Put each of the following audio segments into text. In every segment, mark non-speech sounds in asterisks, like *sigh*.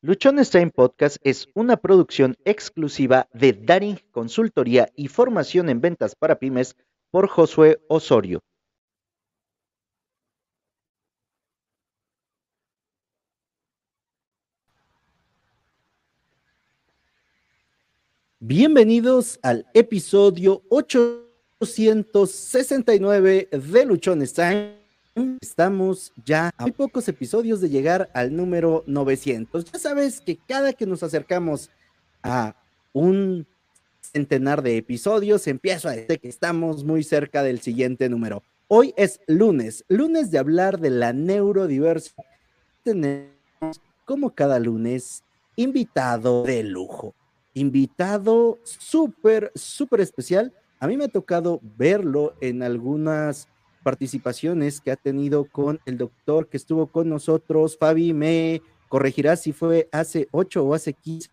Luchones Time Podcast es una producción exclusiva de Daring Consultoría y Formación en Ventas para Pymes por Josué Osorio. Bienvenidos al episodio 869 de Luchones Time Estamos ya a muy pocos episodios de llegar al número 900. Ya sabes que cada que nos acercamos a un centenar de episodios, empiezo a decir que estamos muy cerca del siguiente número. Hoy es lunes, lunes de hablar de la neurodiversidad. Tenemos, como cada lunes, invitado de lujo, invitado súper, súper especial. A mí me ha tocado verlo en algunas participaciones que ha tenido con el doctor que estuvo con nosotros. Fabi, me corregirá si fue hace ocho o hace 15,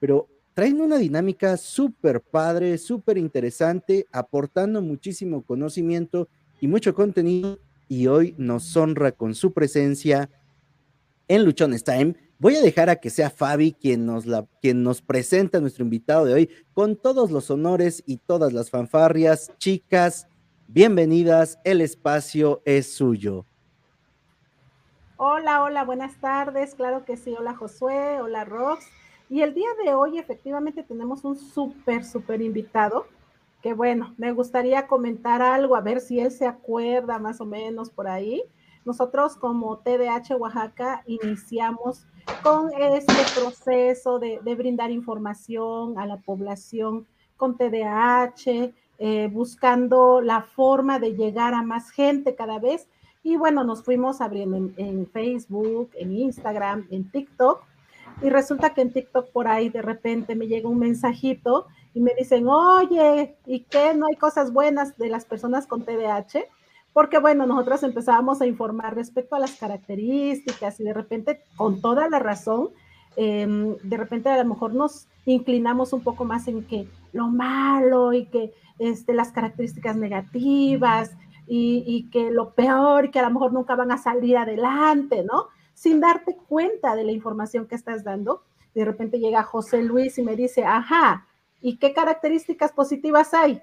pero traen una dinámica súper padre, súper interesante, aportando muchísimo conocimiento y mucho contenido. Y hoy nos honra con su presencia en Luchones Time. Voy a dejar a que sea Fabi quien nos, la, quien nos presenta a nuestro invitado de hoy con todos los honores y todas las fanfarrias. Chicas, Bienvenidas, el espacio es suyo. Hola, hola, buenas tardes. Claro que sí. Hola Josué, hola Rox. Y el día de hoy efectivamente tenemos un súper, súper invitado que bueno, me gustaría comentar algo, a ver si él se acuerda más o menos por ahí. Nosotros como TDH Oaxaca iniciamos con este proceso de, de brindar información a la población con TDAH, eh, buscando la forma de llegar a más gente cada vez. Y bueno, nos fuimos abriendo en, Facebook, en Instagram, en TikTok. Y resulta que en TikTok por ahí de repente me llega un mensajito y me dicen, oye, ¿y qué? ¿No hay cosas buenas de las personas con TDAH? Porque bueno, nosotros empezábamos a informar respecto a las características y de repente, con toda la razón, em, de repente a lo mejor nos inclinamos un poco más en que lo malo y que este, las características negativas y, que lo peor, que a lo mejor nunca van a salir adelante, ¿no? Sin darte cuenta de la información que estás dando. De repente llega José Luis y me dice, ajá, ¿y qué características positivas hay?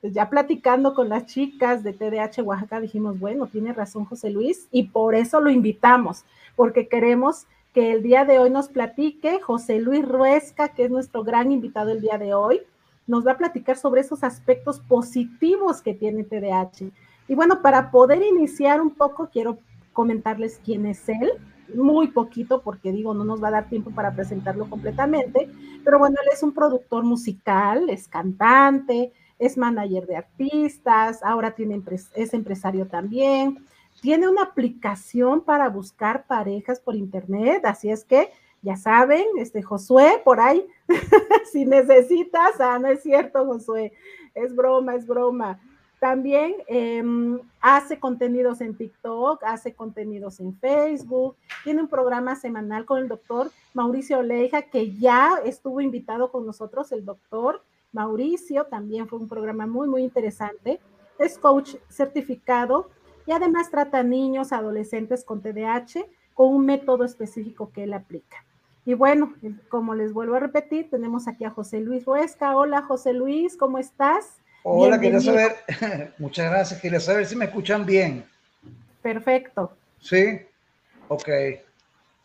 Pues ya platicando con las chicas de TDH Oaxaca dijimos, bueno, tiene razón José Luis y por eso lo invitamos, porque queremos que el día de hoy nos platique José Luis Ruesca, que es nuestro gran invitado el día de hoy nos va a platicar sobre esos aspectos positivos que tiene TDAH. Y bueno, para poder iniciar un poco, quiero comentarles quién es él, muy poquito, porque digo, no nos va a dar tiempo para presentarlo completamente, pero bueno, él es un productor musical, es cantante, es manager de artistas, ahora tiene es empresario también, tiene una aplicación para buscar parejas por internet, así es que ya saben, este Josué, por ahí, *laughs* si necesitas, ah, no es cierto, Josué, es broma, es broma. También em, hace contenidos en TikTok, hace contenidos en Facebook, tiene un programa semanal con el doctor Mauricio Oleja, que ya estuvo invitado con nosotros, el doctor Mauricio, también fue un programa muy, muy interesante. Es coach certificado y además trata a niños, adolescentes con TDAH con un método específico que él aplica. Y bueno, como les vuelvo a repetir, tenemos aquí a José Luis Huesca. Hola José Luis, ¿cómo estás? Hola, quería saber, *laughs* muchas gracias, quería saber si me escuchan bien. Perfecto. Sí, ok.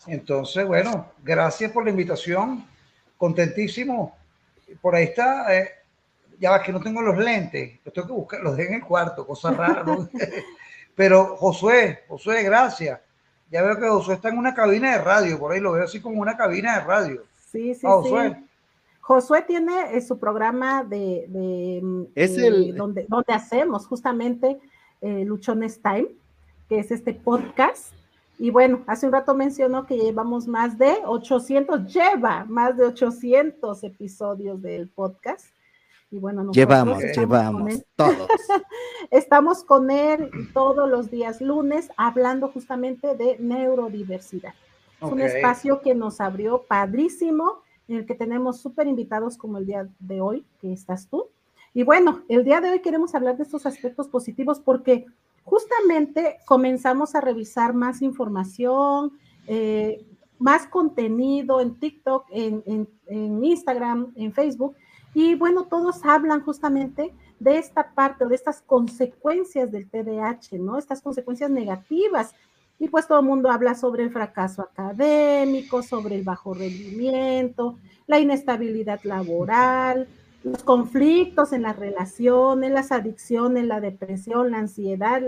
Entonces, bueno, gracias por la invitación, contentísimo. Por ahí está, eh, ya que no tengo los lentes, los tengo que buscar, los dejé en el cuarto, cosa rara. *laughs* Pero Josué, Josué, gracias ya veo que Josué está en una cabina de radio, por ahí lo veo así como una cabina de radio. Sí, sí, Josué. sí. Josué tiene eh, su programa de, mm, es el... donde, donde hacemos justamente eh, Luchones Time, que es este podcast. Y bueno, hace un rato mencionó que llevamos más de 800, lleva más de 800 episodios del podcast. Y bueno, llevamos, llevamos, todos. *laughs* estamos con él todos los días lunes hablando justamente de neurodiversidad. Es un espacio que nos abrió padrísimo, en el que tenemos súper invitados como el día de hoy, que estás tú. Y bueno, el día de hoy queremos hablar de estos aspectos positivos porque justamente comenzamos a revisar más información, eh, más contenido en TikTok, en, Instagram, en Facebook. Y bueno, todos hablan justamente de esta parte, de estas consecuencias del TDAH, ¿no? Estas consecuencias negativas. Y pues todo el mundo habla sobre el fracaso académico, sobre el bajo rendimiento, la inestabilidad laboral, los conflictos en las relaciones, las adicciones, la depresión, la ansiedad,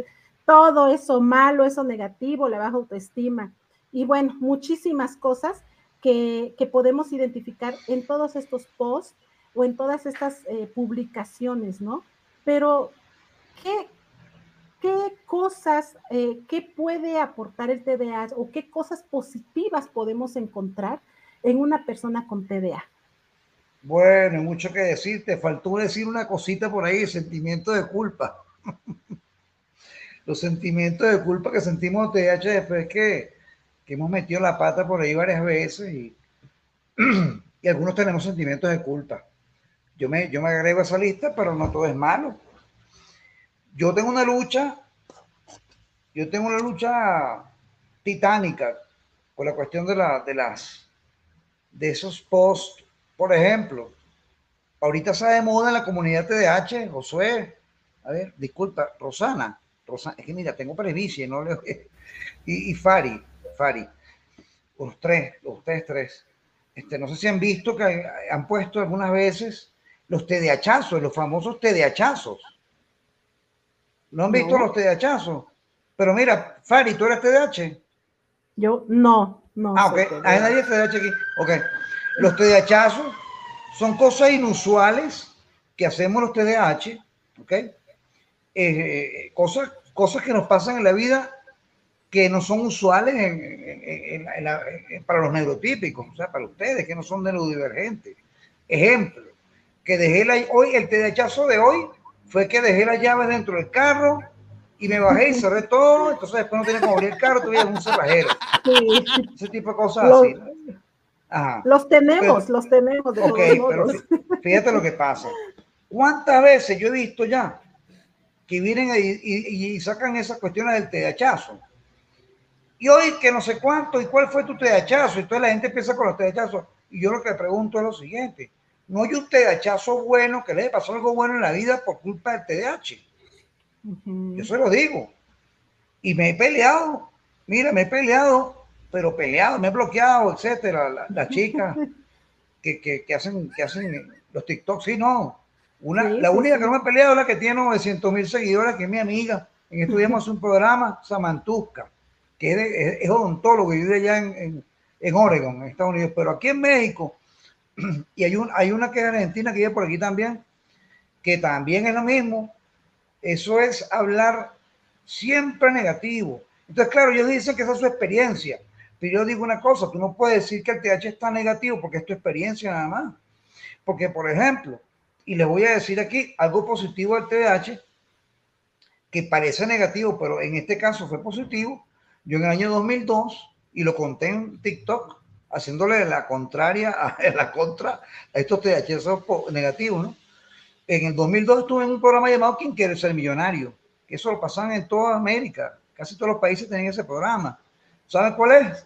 todo eso malo, eso negativo, la baja autoestima y bueno, muchísimas cosas que, podemos identificar en todos estos posts o en todas estas eh, publicaciones, ¿no? Pero, ¿qué, qué cosas, eh, qué puede aportar el TDA o qué cosas positivas podemos encontrar en una persona con TDA? Bueno, mucho que decir. Te faltó decir una cosita por ahí, sentimiento de culpa. *laughs* Los sentimientos de culpa que sentimos TDAH después que que hemos metido la pata por ahí varias veces y, *clears throat* y algunos tenemos sentimientos de culpa. Yo me, yo me agrego a esa lista, pero no todo es malo. Yo tengo una lucha, yo tengo una lucha titánica con la cuestión de, la, de las de esos posts. Por ejemplo, ahorita está de moda en la comunidad TDH, Josué, a ver, disculpa, Rosana, Rosana, es que mira, tengo previcia no le y, Fari, Fari, los tres, ustedes tres, este, no sé si han visto que han puesto algunas veces los TDAchazos, los famosos TDAchazos. ¿No han visto los TDAchazos? Pero mira, Fari, ¿tú eres TDAH? Yo no, no. Ah, ok. ¿Hay nadie TDAH aquí? Ok. Los TDAchazos son cosas inusuales que hacemos los TDAH, ¿ok? Eh, eh, cosas, cosas que nos pasan en la vida que no son usuales para los neurotípicos, o sea, para ustedes que no son neurodivergentes. Ejemplo, que dejé la, hoy, el tedechazo de hoy fue que dejé las llaves dentro del carro y me bajé y cerré todo, entonces después no tenía que abrir el carro, tuve un cerrajero. Ese tipo de cosas los, así. Los tenemos, los tenemos. ok, pero fíjate lo que pasa. ¿Cuántas veces yo he visto ya que vienen y, y sacan esas cuestiones del tedechazo? y hoy que no sé cuánto, y cuál fue tu tedachazo, y toda la gente empieza con los tedachazos, y yo lo que pregunto es lo siguiente, no hay un tedachazo bueno, que le pasó algo bueno en la vida por culpa del TDAH. Yo se lo digo. Y me he peleado, mira, me he peleado, pero peleado, me he bloqueado, etcétera, las chicas *laughs* que, que, que, hacen, que hacen los TikToks, sí, no. Una, la única que no me he peleado es la que tiene 900 mil seguidores, que es mi amiga. En estudiamos *laughs* un programa, Samantusca que es, odontólogo y vive allá en, en, Oregon, en Estados Unidos, pero aquí en México, *clears throat* y hay, un, hay una que es argentina que vive por aquí también, que también es lo mismo. Eso es hablar siempre negativo. Entonces, claro, ellos dicen que esa es su experiencia, pero yo digo una cosa, tú no puedes decir que el TH está negativo porque es tu experiencia nada más. Porque, por ejemplo, y les voy a decir aquí algo positivo del TDAH, que parece negativo, pero en este caso fue positivo, yo en el año 2002, y lo conté en TikTok, haciéndole la contraria a *laughs* la contra a estos THC negativos, ¿no? En el 2002 estuve en un programa llamado ¿Quién quiere ser millonario? Que eso lo pasan en toda América. Casi todos los países tienen ese programa. ¿Saben cuál es?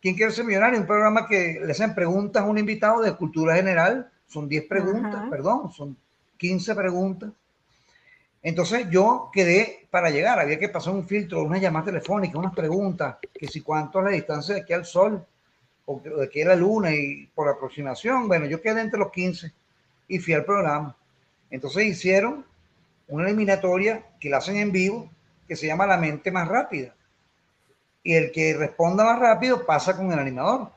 ¿Quién quiere ser millonario? Un programa que le hacen preguntas a un invitado de cultura general. Son 10 preguntas, perdón, son 15 preguntas entonces yo quedé para llegar, había que pasar un filtro, una llamada telefónica, unas preguntas, que si cuánto es la distancia de aquí al sol, o de aquí a la luna, y por aproximación, bueno, yo quedé entre los 15 y fui al programa. Entonces hicieron una eliminatoria que la hacen en vivo, que se llama La mente más rápida. Y el que responda más rápido pasa con el animador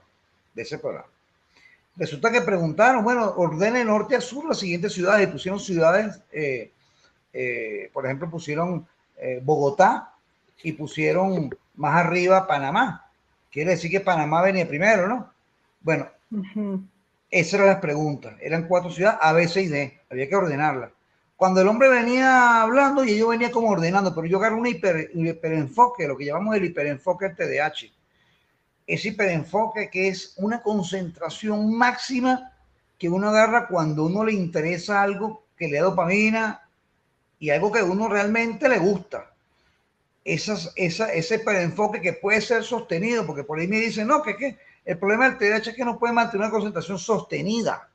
de ese programa. Resulta que preguntaron, bueno, ordene norte a sur las siguientes ciudades, y pusieron ciudades... Eh, eh, por ejemplo, pusieron eh, Bogotá y pusieron más arriba Panamá. Quiere decir que Panamá venía primero, ¿no? Bueno, esas eran las preguntas. Eran cuatro ciudades, A, B, C y D. Había que ordenarlas. Cuando el hombre venía hablando y yo venía como ordenando, pero yo agarro un, hiper, hiperenfoque, lo que llamamos el hiperenfoque TDAH. Ese hiperenfoque que es una concentración máxima que uno agarra cuando uno le interesa algo que le da dopamina, y algo que a uno realmente le gusta. Esas, esa, ese enfoque que puede ser sostenido, porque por ahí me dicen, no, que, que El problema del TDAH es que no puede mantener una concentración sostenida.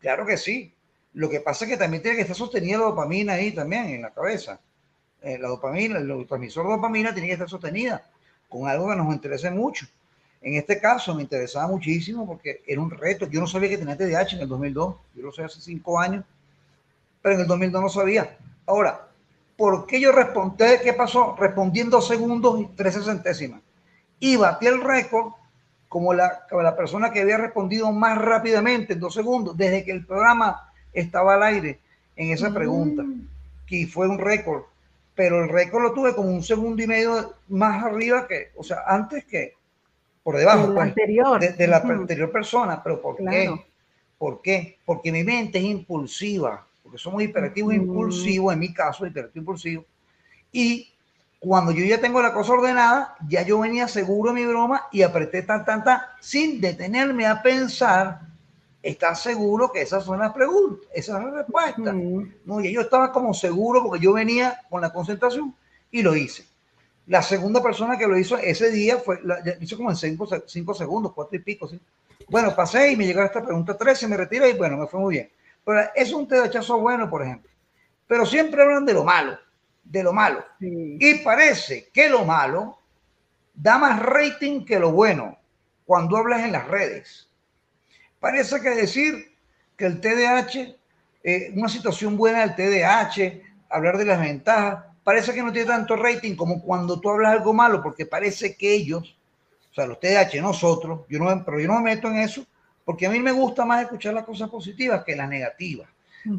Claro que sí. Lo que pasa es que también tiene que estar sostenida la dopamina ahí también en la cabeza. Eh, la dopamina, el transmisor de dopamina tiene que estar sostenida con algo que nos interese mucho. En este caso me interesaba muchísimo porque era un reto. Yo no sabía que tenía TDAH en el 2002. Yo lo sé hace cinco años, pero en el 2002 no sabía. Ahora, ¿por qué yo respondí? ¿Qué pasó? Respondí en dos segundos y 13 centésimas. Y batí el récord como la, la persona que había respondido más rápidamente en dos segundos desde que el programa estaba al aire en esa pregunta. Mm. Que fue un récord. Pero el récord lo tuve como un segundo y medio más arriba que, o sea, antes que, por debajo pues, De, la anterior persona. ¿Pero por qué? ¿Por qué? Porque mi mente es impulsiva, porque somos hiperactivos impulsivos, en mi caso, hiperactivo impulsivo. Y cuando yo ya tengo la cosa ordenada, ya yo venía seguro mi broma y apreté tan, tan, tan, sin detenerme a pensar, ¿estás seguro que esas son las preguntas? Esas son las respuestas. No, y yo estaba como seguro porque yo venía con la concentración y lo hice. La segunda persona que lo hizo ese día fue, la, hizo como en cinco, cinco, segundos, cuatro y pico. ¿sí? Bueno, pasé y me llegó esta pregunta 13, me retiré y bueno, me fue muy bien. Pero es un tedachazo bueno, por ejemplo. Pero siempre hablan de lo malo, de lo malo. Y parece que lo malo da más rating que lo bueno cuando hablas en las redes. Parece que decir que el TDAH, eh, una situación buena del TDAH, hablar de las ventajas, parece que no tiene tanto rating como cuando tú hablas algo malo, porque parece que ellos, o sea, los TDAH, nosotros, yo no, pero yo no me meto en eso, porque a mí me gusta más escuchar las cosas positivas que las negativas.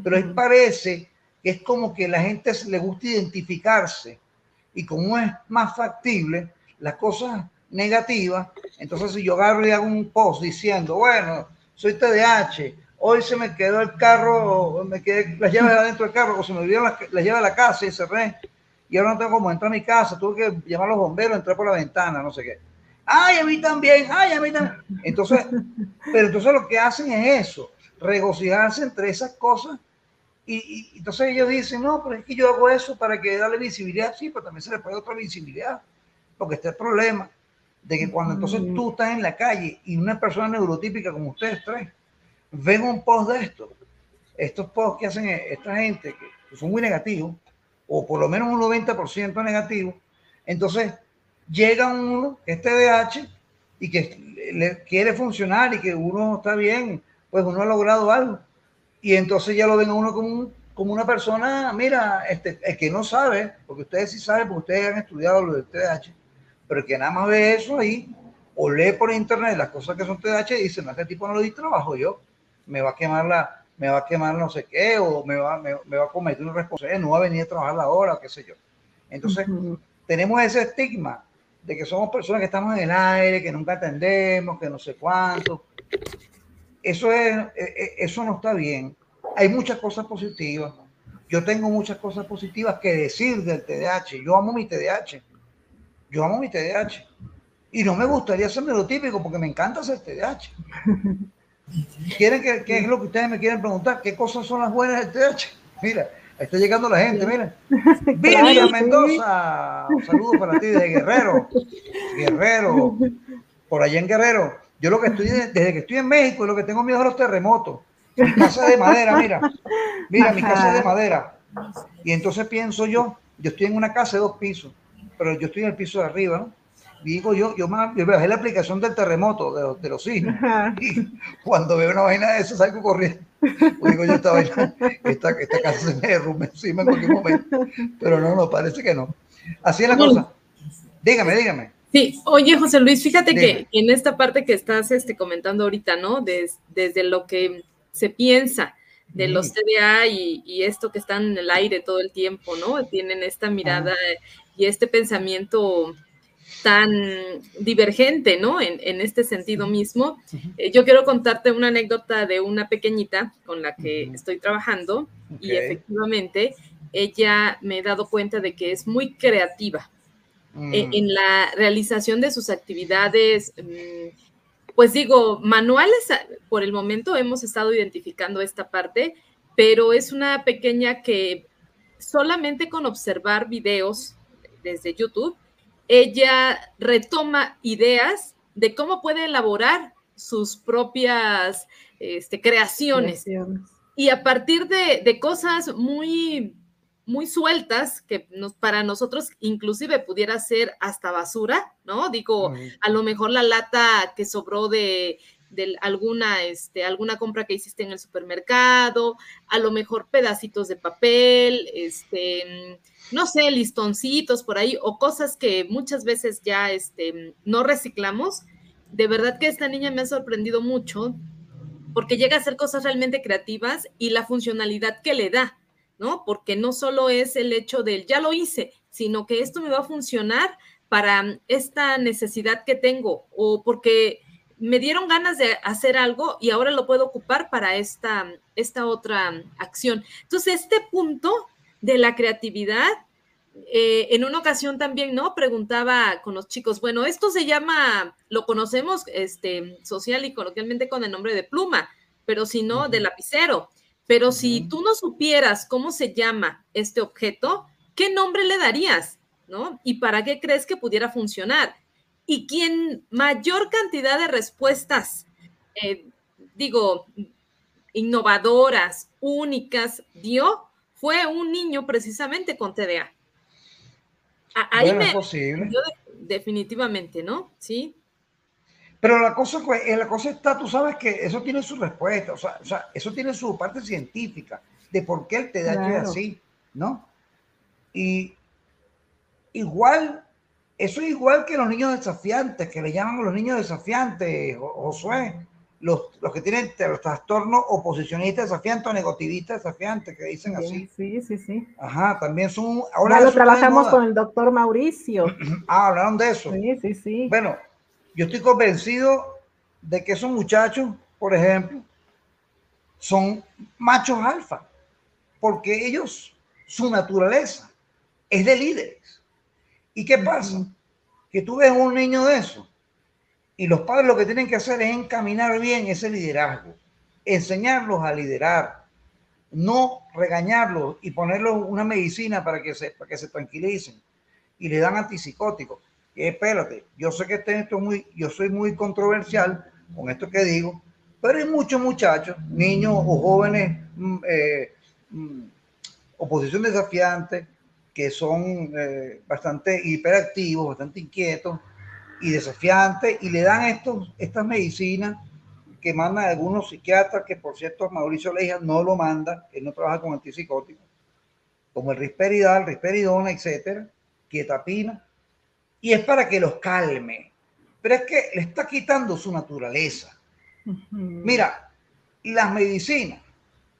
Pero ahí parece que es como que la gente le gusta identificarse y como es más factible las cosas negativas, entonces si yo agarro y hago un post diciendo, bueno, soy TDAH, hoy se me quedó el carro, me quedé las llaves *laughs* adentro del carro, o se me olvidó las, las llaves de la casa y cerré y ahora no tengo cómo entrar a mi casa, tuve que llamar a los bomberos, entrar por la ventana, no sé qué. Ay, a mí también, ay, a mí también. Entonces, pero entonces lo que hacen es eso, regocijarse entre esas cosas. Y, entonces ellos dicen, no, pero es que yo hago eso para que darle visibilidad. Sí, pero también se le puede otra visibilidad. Porque está el problema de que cuando entonces tú estás en la calle y una persona neurotípica como ustedes tres ven un post de esto, estos posts que hacen esta gente que son muy negativos, o por lo menos un 90% negativo, entonces llega uno que es TDAH y que le quiere funcionar y que uno está bien, pues uno ha logrado algo. Y entonces ya lo ven a uno como, como una persona, mira, este, el que no sabe, porque ustedes sí saben, porque ustedes han estudiado lo del TDAH, pero el que nada más ve eso ahí, o lee por internet las cosas que son TDAH y dice, no, este tipo no lo di trabajo yo, me va a quemar la, me va a quemar no sé qué, o me va, me, va a cometer una responsabilidad, no va a venir a trabajar la hora, qué sé yo. Entonces, tenemos ese estigma de que somos personas que estamos en el aire, que nunca atendemos, que no sé cuánto. Eso, es, e, e, eso no está bien. Hay muchas cosas positivas. Yo tengo muchas cosas positivas que decir del TDAH. Yo amo mi TDAH. Yo amo mi TDAH. Y no me gustaría ser neurotípico porque me encanta ser TDAH. *laughs* ¿Quieren que, qué es lo que ustedes me quieren preguntar? ¿Qué cosas son las buenas del TH? Mira, está llegando la gente, mira. *laughs* Vivian Mendoza, un saludo para ti desde Guerrero. Guerrero, por allá en Guerrero. Yo lo que estoy, desde que estoy en México, lo que tengo miedo es los terremotos. Mi casa de madera, mira. Mira, mi casa es de madera. Y entonces pienso yo, yo estoy en una casa de dos pisos, pero yo estoy en el piso de arriba, ¿no? digo yo, yo, yo bajé la aplicación del terremoto, de los, de los sismos, y cuando veo una vaina de eso salgo corriendo. Digo yo, esta, vaina, esta, esta casa se me encima en cualquier momento. Pero no, no, parece que no. Así es la cosa. Dígame, dígame. Sí, oye José Luis, fíjate que en esta parte que estás este, comentando ahorita, ¿no? desde lo que se piensa de los TDA y, y, esto que están en el aire todo el tiempo, ¿no? Tienen esta mirada y este pensamiento tan divergente, ¿no? En, este sentido mismo. Eh, yo quiero contarte una anécdota de una pequeñita con la que estoy trabajando y efectivamente ella me he dado cuenta de que es muy creativa eh, mm. en la realización de sus actividades. Mm, pues digo, manuales, por el momento hemos estado identificando esta parte, pero es una pequeña que solamente con observar videos desde YouTube ella retoma ideas de cómo puede elaborar sus propias este, creaciones. Y a partir de, de, cosas muy, muy sueltas, que nos, para nosotros inclusive pudiera ser hasta basura, ¿no? Digo, a lo mejor la lata que sobró de, de alguna, este, alguna compra que hiciste en el supermercado, a lo mejor pedacitos de papel, este, no sé, listoncitos por ahí, o cosas que muchas veces ya este, no reciclamos. De verdad que esta niña me ha sorprendido mucho porque llega a hacer cosas realmente creativas y la funcionalidad que le da, ¿no? Porque no solo es el hecho del ya lo hice, sino que esto me va a funcionar para esta necesidad que tengo o porque me dieron ganas de hacer algo y ahora lo puedo ocupar para esta, esta otra acción. Entonces, este punto de la creatividad, eh, en una ocasión también, ¿no? Preguntaba con los chicos, bueno, esto se llama, lo conocemos este, social y coloquialmente con el nombre de pluma, pero si no, de lapicero. Pero si tú no supieras cómo se llama este objeto, ¿qué nombre le darías? ¿No? ¿Y para qué crees que pudiera funcionar? Y quien mayor cantidad de respuestas, eh, digo, innovadoras, únicas, dio, fue un niño precisamente con TDA. Ahí me, posible. definitivamente, ¿no? Sí. Pero la cosa, eh, la cosa está, tú sabes que eso tiene su respuesta, o sea, o sea eso tiene su parte científica de por qué el TDAH es así, ¿no? Y igual eso es igual que los niños desafiantes, que le llaman los niños desafiantes, Josué, los, los que tienen los trastornos oposicionistas desafiantes o negativistas desafiantes, que dicen así. Sí, sí, sí. Ajá, también son... Ahora ya lo trabajamos con el doctor Mauricio. *clears throat* ah, hablaron de eso. Sí, sí, sí. Bueno, yo estoy convencido de que esos muchachos, por ejemplo, son machos alfa, porque ellos, su naturaleza es de líderes. ¿Y qué pasa? Que tú ves un niño de eso y los padres lo que tienen que hacer es encaminar bien ese liderazgo, enseñarlos a liderar, no regañarlos y ponerlos una medicina para que se, para que se tranquilicen y le dan antipsicóticos. Y espérate, yo sé que este, esto muy, yo soy muy controversial con esto que digo, pero hay muchos muchachos, niños o jóvenes, mm, eh, mm, oposición desafiante, que son eh, bastante hiperactivos, bastante inquietos y desafiantes, y le dan estos, estas medicinas que mandan algunos psiquiatras, que por cierto Mauricio Leija no lo manda, él no trabaja con antipsicóticos, como el risperidal, risperidona, etcétera, quietapina, y es para que los calme. Pero es que le está quitando su naturaleza. Mira, las medicinas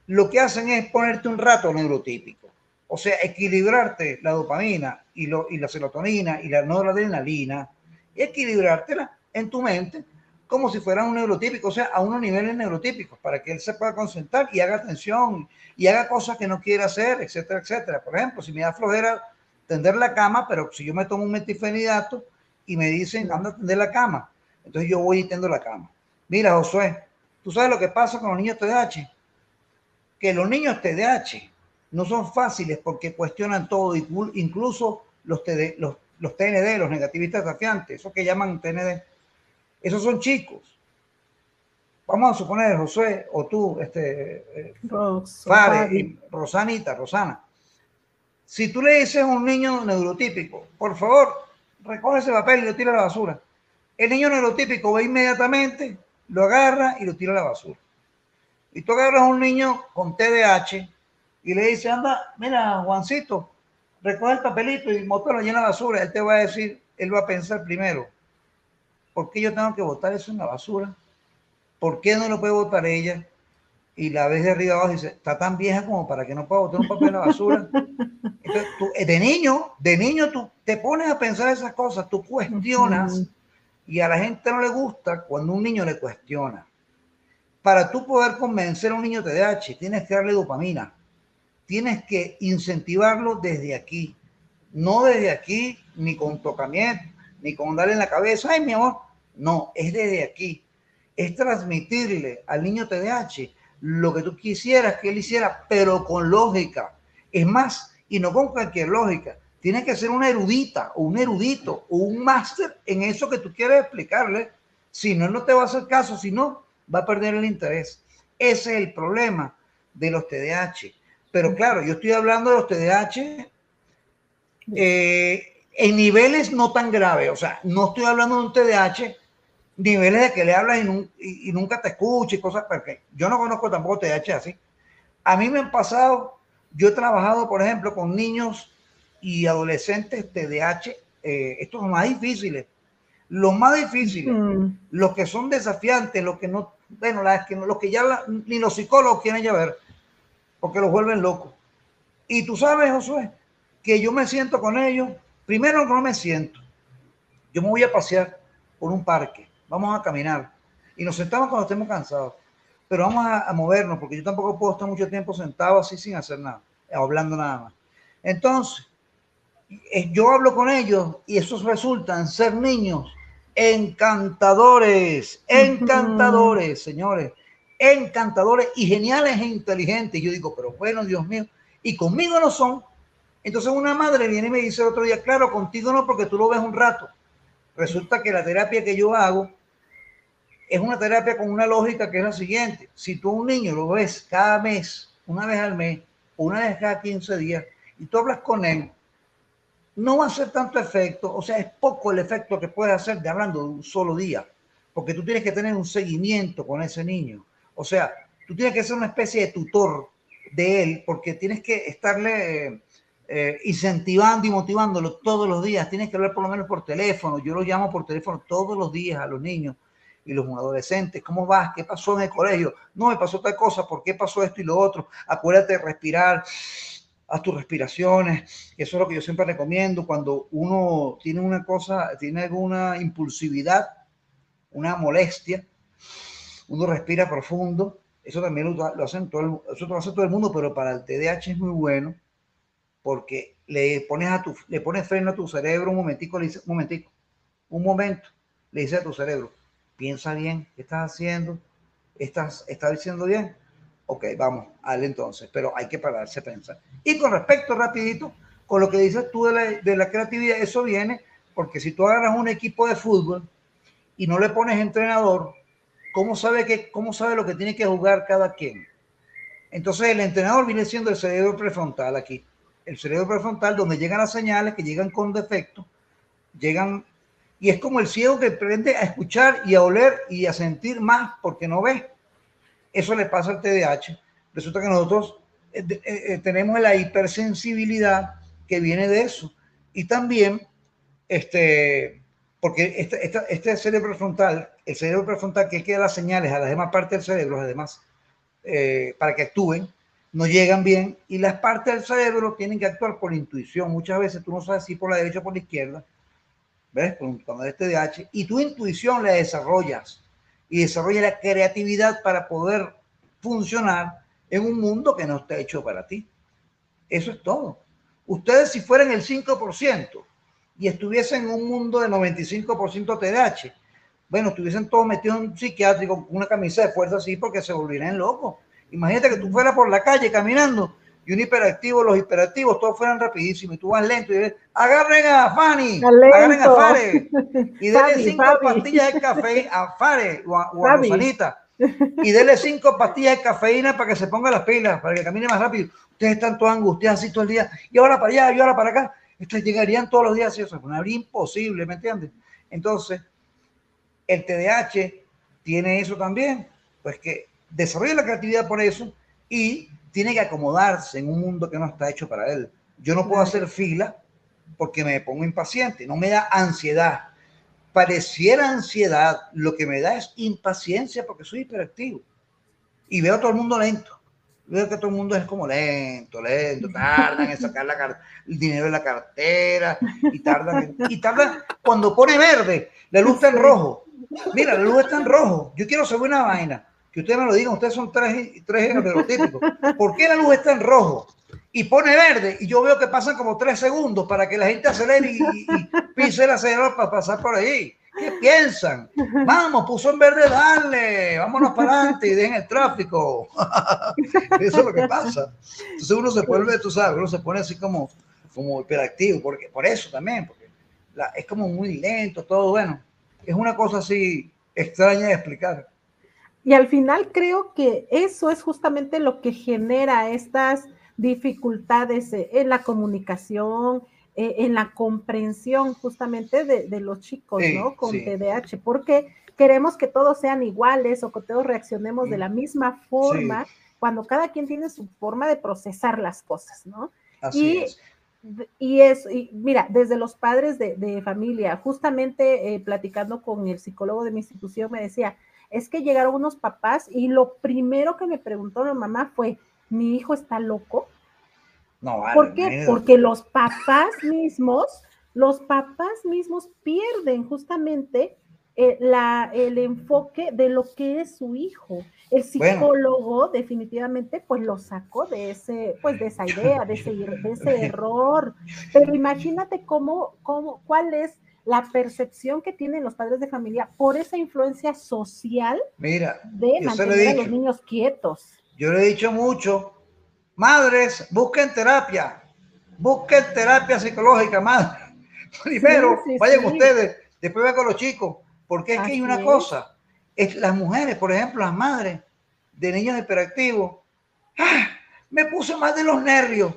lo que hacen es ponerte un rato neurotípico o sea, equilibrarte la dopamina y, lo, y la serotonina y la noradrenalina, equilibrártela en tu mente como si fuera un neurotípico, o sea, a unos niveles neurotípicos, para que él se pueda concentrar y haga atención y haga cosas que no quiere hacer, etcétera, etcétera. Por ejemplo, si me da flojera tender la cama, pero si yo me tomo un metifenidato y me dicen, anda a tender la cama, entonces yo voy y tendo la cama. Mira, Josué, ¿tú sabes lo que pasa con los niños TDAH? Que los niños TDAH no son fáciles porque cuestionan todo, incluso los, los, los TND, los negativistas desafiantes, esos que llaman TND, esos son chicos. Vamos a suponer, José, o tú, este, eh, Rosanita, Rosana. Si tú le dices a un niño neurotípico, por favor, recoge ese papel y lo tira a la basura. El niño neurotípico va inmediatamente, lo agarra y lo tira a la basura. Y tú agarras a un niño con TDAH y le dice, anda, mira, Juancito, recoge el papelito y lo llena de basura. Él te va a decir, él va a pensar primero, ¿por qué yo tengo que botar eso en la basura? ¿Por qué no lo puede botar ella? Y la vez de arriba abajo dice, está tan vieja como para que no pueda botar un papel en la basura. Entonces, tú, eh, de niño, de niño tú te pones a pensar esas cosas, tú cuestionas y a la gente no le gusta cuando un niño le cuestiona. Para tú poder convencer a un niño TDAH, tienes que darle dopamina tienes que incentivarlo desde aquí, no desde aquí, ni con tocamiento, ni con darle en la cabeza, ay mi amor, no, es desde aquí, es transmitirle al niño TDAH lo que tú quisieras que él hiciera, pero con lógica. Es más, y no con cualquier lógica, tiene que ser una erudita o un erudito o un máster en eso que tú quieres explicarle Si no, no te va a hacer caso, si no, va a perder el interés. Ese es el problema de los TDAH. Pero claro, yo estoy hablando de los TDAH eh, en niveles no tan graves. O sea, no estoy hablando de un TDAH, niveles de que le hablas y, nunca te escucha y cosas, porque yo no conozco tampoco TDAH así. A mí me han pasado, yo he trabajado, por ejemplo, con niños y adolescentes TDAH, eh, estos son más difíciles. Los más difíciles, los que son desafiantes, los que no, bueno, las que, los que ya ni los psicólogos quieren ya ver, porque los vuelven locos. Y tú sabes, Josué, que yo me siento con ellos. Primero no me siento. Yo me voy a pasear por un parque. Vamos a caminar. Y nos sentamos cuando estemos cansados. Pero vamos a, movernos, porque yo tampoco puedo estar mucho tiempo sentado así sin hacer nada, hablando nada más. Entonces, eh, yo hablo con ellos y esos resultan ser niños encantadores, encantadores, señores, encantadores y geniales e inteligentes. Yo digo, pero bueno, Dios mío, y conmigo no son. Entonces una madre viene y me dice el otro día, claro, contigo no, porque tú lo ves un rato. Resulta que la terapia que yo hago es una terapia con una lógica que es la siguiente. Si tú a un niño lo ves cada mes, una vez al mes, una vez cada 15 días, y tú hablas con él, no va a hacer tanto efecto, o sea, es poco el efecto que puede hacer de hablando de un solo día, porque tú tienes que tener un seguimiento con ese niño. O sea, tú tienes que ser una especie de tutor de él, porque tienes que estarle eh, incentivando y motivándolo todos los días. Tienes que hablar por lo menos por teléfono. Yo lo llamo por teléfono todos los días a los niños y los adolescentes. ¿Cómo vas? ¿Qué pasó en el colegio? No, me pasó tal cosa. ¿Por qué pasó esto y lo otro? Acuérdate de respirar. Haz tus respiraciones. Eso es lo que yo siempre recomiendo cuando uno tiene una cosa, tiene alguna impulsividad, una molestia. Uno respira profundo. Eso también lo, lo, hacen todo eso lo hace todo el mundo, pero para el TDAH es muy bueno porque le pones, a tu, le pones freno a tu cerebro un momentico, le dice, un momentico, un momento, le dice a tu cerebro, piensa bien, ¿qué estás haciendo? ¿Estás, estás diciendo bien? Ok, vamos, al entonces, pero hay que pararse a pensar. Y con respecto, rapidito, con lo que dices tú de la, de la creatividad, eso viene porque si tú agarras un equipo de fútbol y no le pones entrenador, ¿cómo sabe, que, cómo sabe lo que tiene que jugar cada quien? Entonces el entrenador viene siendo el cerebro prefrontal aquí el cerebro prefrontal, donde llegan las señales que llegan con defecto, llegan, y es como el ciego que aprende a escuchar y a oler y a sentir más porque no ve. Eso le pasa al TDAH. Resulta que nosotros eh, eh, eh, tenemos la hipersensibilidad que viene de eso. Y también, este, porque este, este cerebro prefrontal, el cerebro prefrontal que queda las señales a las demás partes del cerebro, además, para que actúen, no llegan bien y las partes del cerebro tienen que actuar por intuición. Muchas veces tú no sabes si por la derecha o por la izquierda, ¿ves? Cuando es TDAH, y tu intuición la desarrollas y desarrolla la creatividad para poder funcionar en un mundo que no está hecho para ti. Eso es todo. Ustedes si fueran el 5% y estuviesen en un mundo de 95% TDAH, bueno, estuviesen todos metidos en un psiquiátrico con una camisa de fuerza así porque se volvieran locos. Imagínate que tú fueras por la calle caminando y un hiperactivo, los hiperactivos, todos fueran rapidísimos y tú vas lento y dices, agarren a Fanny, agarren a Fare *laughs* y denle cinco pastillas de café a Fare o a, o *laughs* y denle cinco pastillas de cafeína para que se ponga las pilas, para que camine más rápido. Ustedes están todos angustiados así todo el día y ahora para allá y ahora para acá. Ustedes llegarían todos los días y eso es una imposible, ¿me entiendes? Entonces, el TDAH tiene eso también, pues que desarrolla la creatividad por eso y tiene que acomodarse en un mundo que no está hecho para él. Yo no puedo hacer fila porque me pongo impaciente, no me da ansiedad. Pareciera ansiedad, lo que me da es impaciencia porque soy hiperactivo y veo a todo el mundo lento. Veo que todo el mundo es como lento, lento, tardan en sacar la el dinero de la cartera y tardan, y tardan cuando pone verde, la luz está en rojo. Mira, la luz está en rojo. Yo quiero saber una vaina que ustedes me lo digan, ustedes son tres, tres típicos. ¿Por qué la luz está en rojo y pone verde? Y yo veo que pasan como tres segundos para que la gente acelere y, pise el acelerador para pasar por ahí. ¿Qué piensan? Vamos, puso en verde, dale, vámonos para adelante y dejen el tráfico. *laughs* Eso es lo que pasa. Entonces uno se vuelve, tú sabes, uno se pone así como, como hiperactivo, porque, por eso también, porque es como muy lento, todo bueno. Es una cosa así extraña de explicar. Y al final creo que eso es justamente lo que genera estas dificultades eh, en la comunicación, eh, en la comprensión justamente de, los chicos, ¿no? Con TDAH, porque queremos que todos sean iguales o que todos reaccionemos de la misma forma, cuando cada quien tiene su forma de procesar las cosas, ¿no? Así es. Y eso, y mira, desde los padres de, familia, justamente eh, platicando con el psicólogo de mi institución, me decía, es que llegaron unos papás y lo primero que me preguntó la mamá fue, ¿mi hijo está loco? No, vale, ¿Por qué? Porque los papás mismos, los papás mismos pierden justamente eh, la, el enfoque de lo que es su hijo. El psicólogo definitivamente pues lo sacó de ese, pues de esa idea, de ese, de ese *laughs* error. Pero imagínate cómo, cómo, cuál es la percepción que tienen los padres de familia por esa influencia social Mira, de mantener a los niños quietos. Yo le he dicho mucho, madres, busquen terapia, busquen terapia psicológica, madre. *laughs* Primero, vayan ustedes, después vayan con los chicos, porque es que hay una cosa, es las mujeres, por ejemplo, las madres de niños hiperactivos, ¡ah! me puse más de los nervios.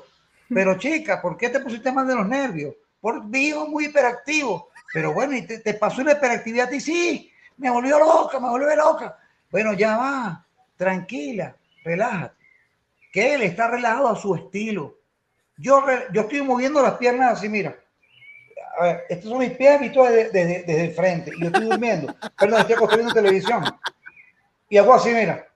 Pero *laughs* chica, ¿por qué te pusiste más de los nervios? Por hijo muy hiperactivo. Pero bueno, y te, pasó la hiperactividad y sí, me volvió loca, me volvió loca. Bueno, ya va, tranquila, relájate. Que él está relajado a su estilo. Yo, yo estoy moviendo las piernas así, mira a ver, estos son mis pies vistos desde, desde, el frente y yo estoy durmiendo. *laughs* Perdón, estoy acostando televisión. Y hago así, mira.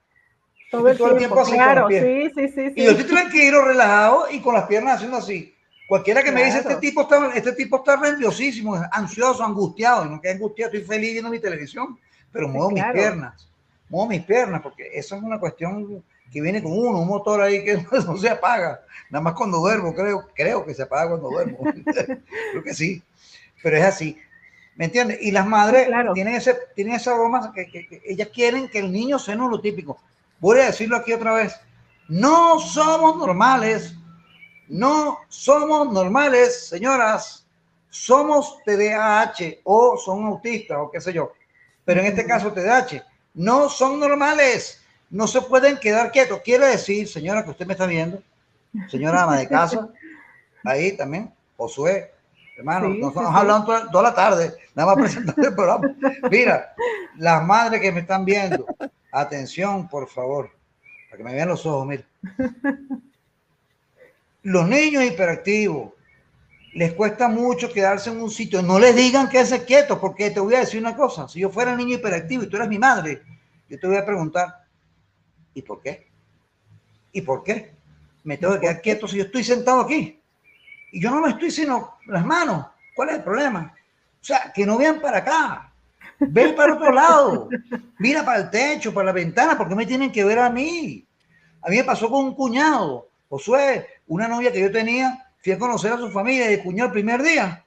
Todo el, tiempo, así claro, sí, sí, sí, Y yo estoy tranquilo, relajado y con las piernas haciendo así. Cualquiera que me dice, este tipo está, este tipo está nerviosísimo, ansioso, angustiado. Y no queda angustiado, estoy feliz viendo mi televisión, pero muevo mis piernas. Muevo mis piernas, porque eso es una cuestión que viene con uno, un motor ahí que *laughs* no se apaga. Nada más cuando duermo, creo, creo que se apaga cuando duermo. *laughs* creo que sí pero es así. ¿Me entiendes? Y las madres tienen, ese, tienen esa broma que, ellas quieren que el niño sea no lo típico. Voy a decirlo aquí otra vez. No somos normales. No somos normales, señoras. Somos TDAH o son autistas o qué sé yo. Pero en este caso TDAH. No son normales. No se pueden quedar quietos. Quiere decir, señora, que usted me está viendo, señora ama de casa, *laughs* ahí también, Josué, Hermano, nos estamos hablando toda, la tarde, nada más presentando el programa. Mira, las madres que me están viendo, atención, por favor, para que me vean los ojos, mira. Los niños hiperactivos, les cuesta mucho quedarse en un sitio. No les digan que se quietos, porque te voy a decir una cosa. Si yo fuera niño hiperactivo y tú eres mi madre, yo te voy a preguntar, ¿y por qué? ¿Y por qué? Me tengo que quedar quieto si yo estoy sentado aquí y yo no me estoy sino las manos. ¿Cuál es el problema? O sea, que no vean para acá. Ven para otro lado. Mira para el techo, para la ventana, porque me tienen que ver a mí. A mí me pasó con un cuñado, Josué, una novia que yo tenía, fui a conocer a su familia y el cuñado el primer día.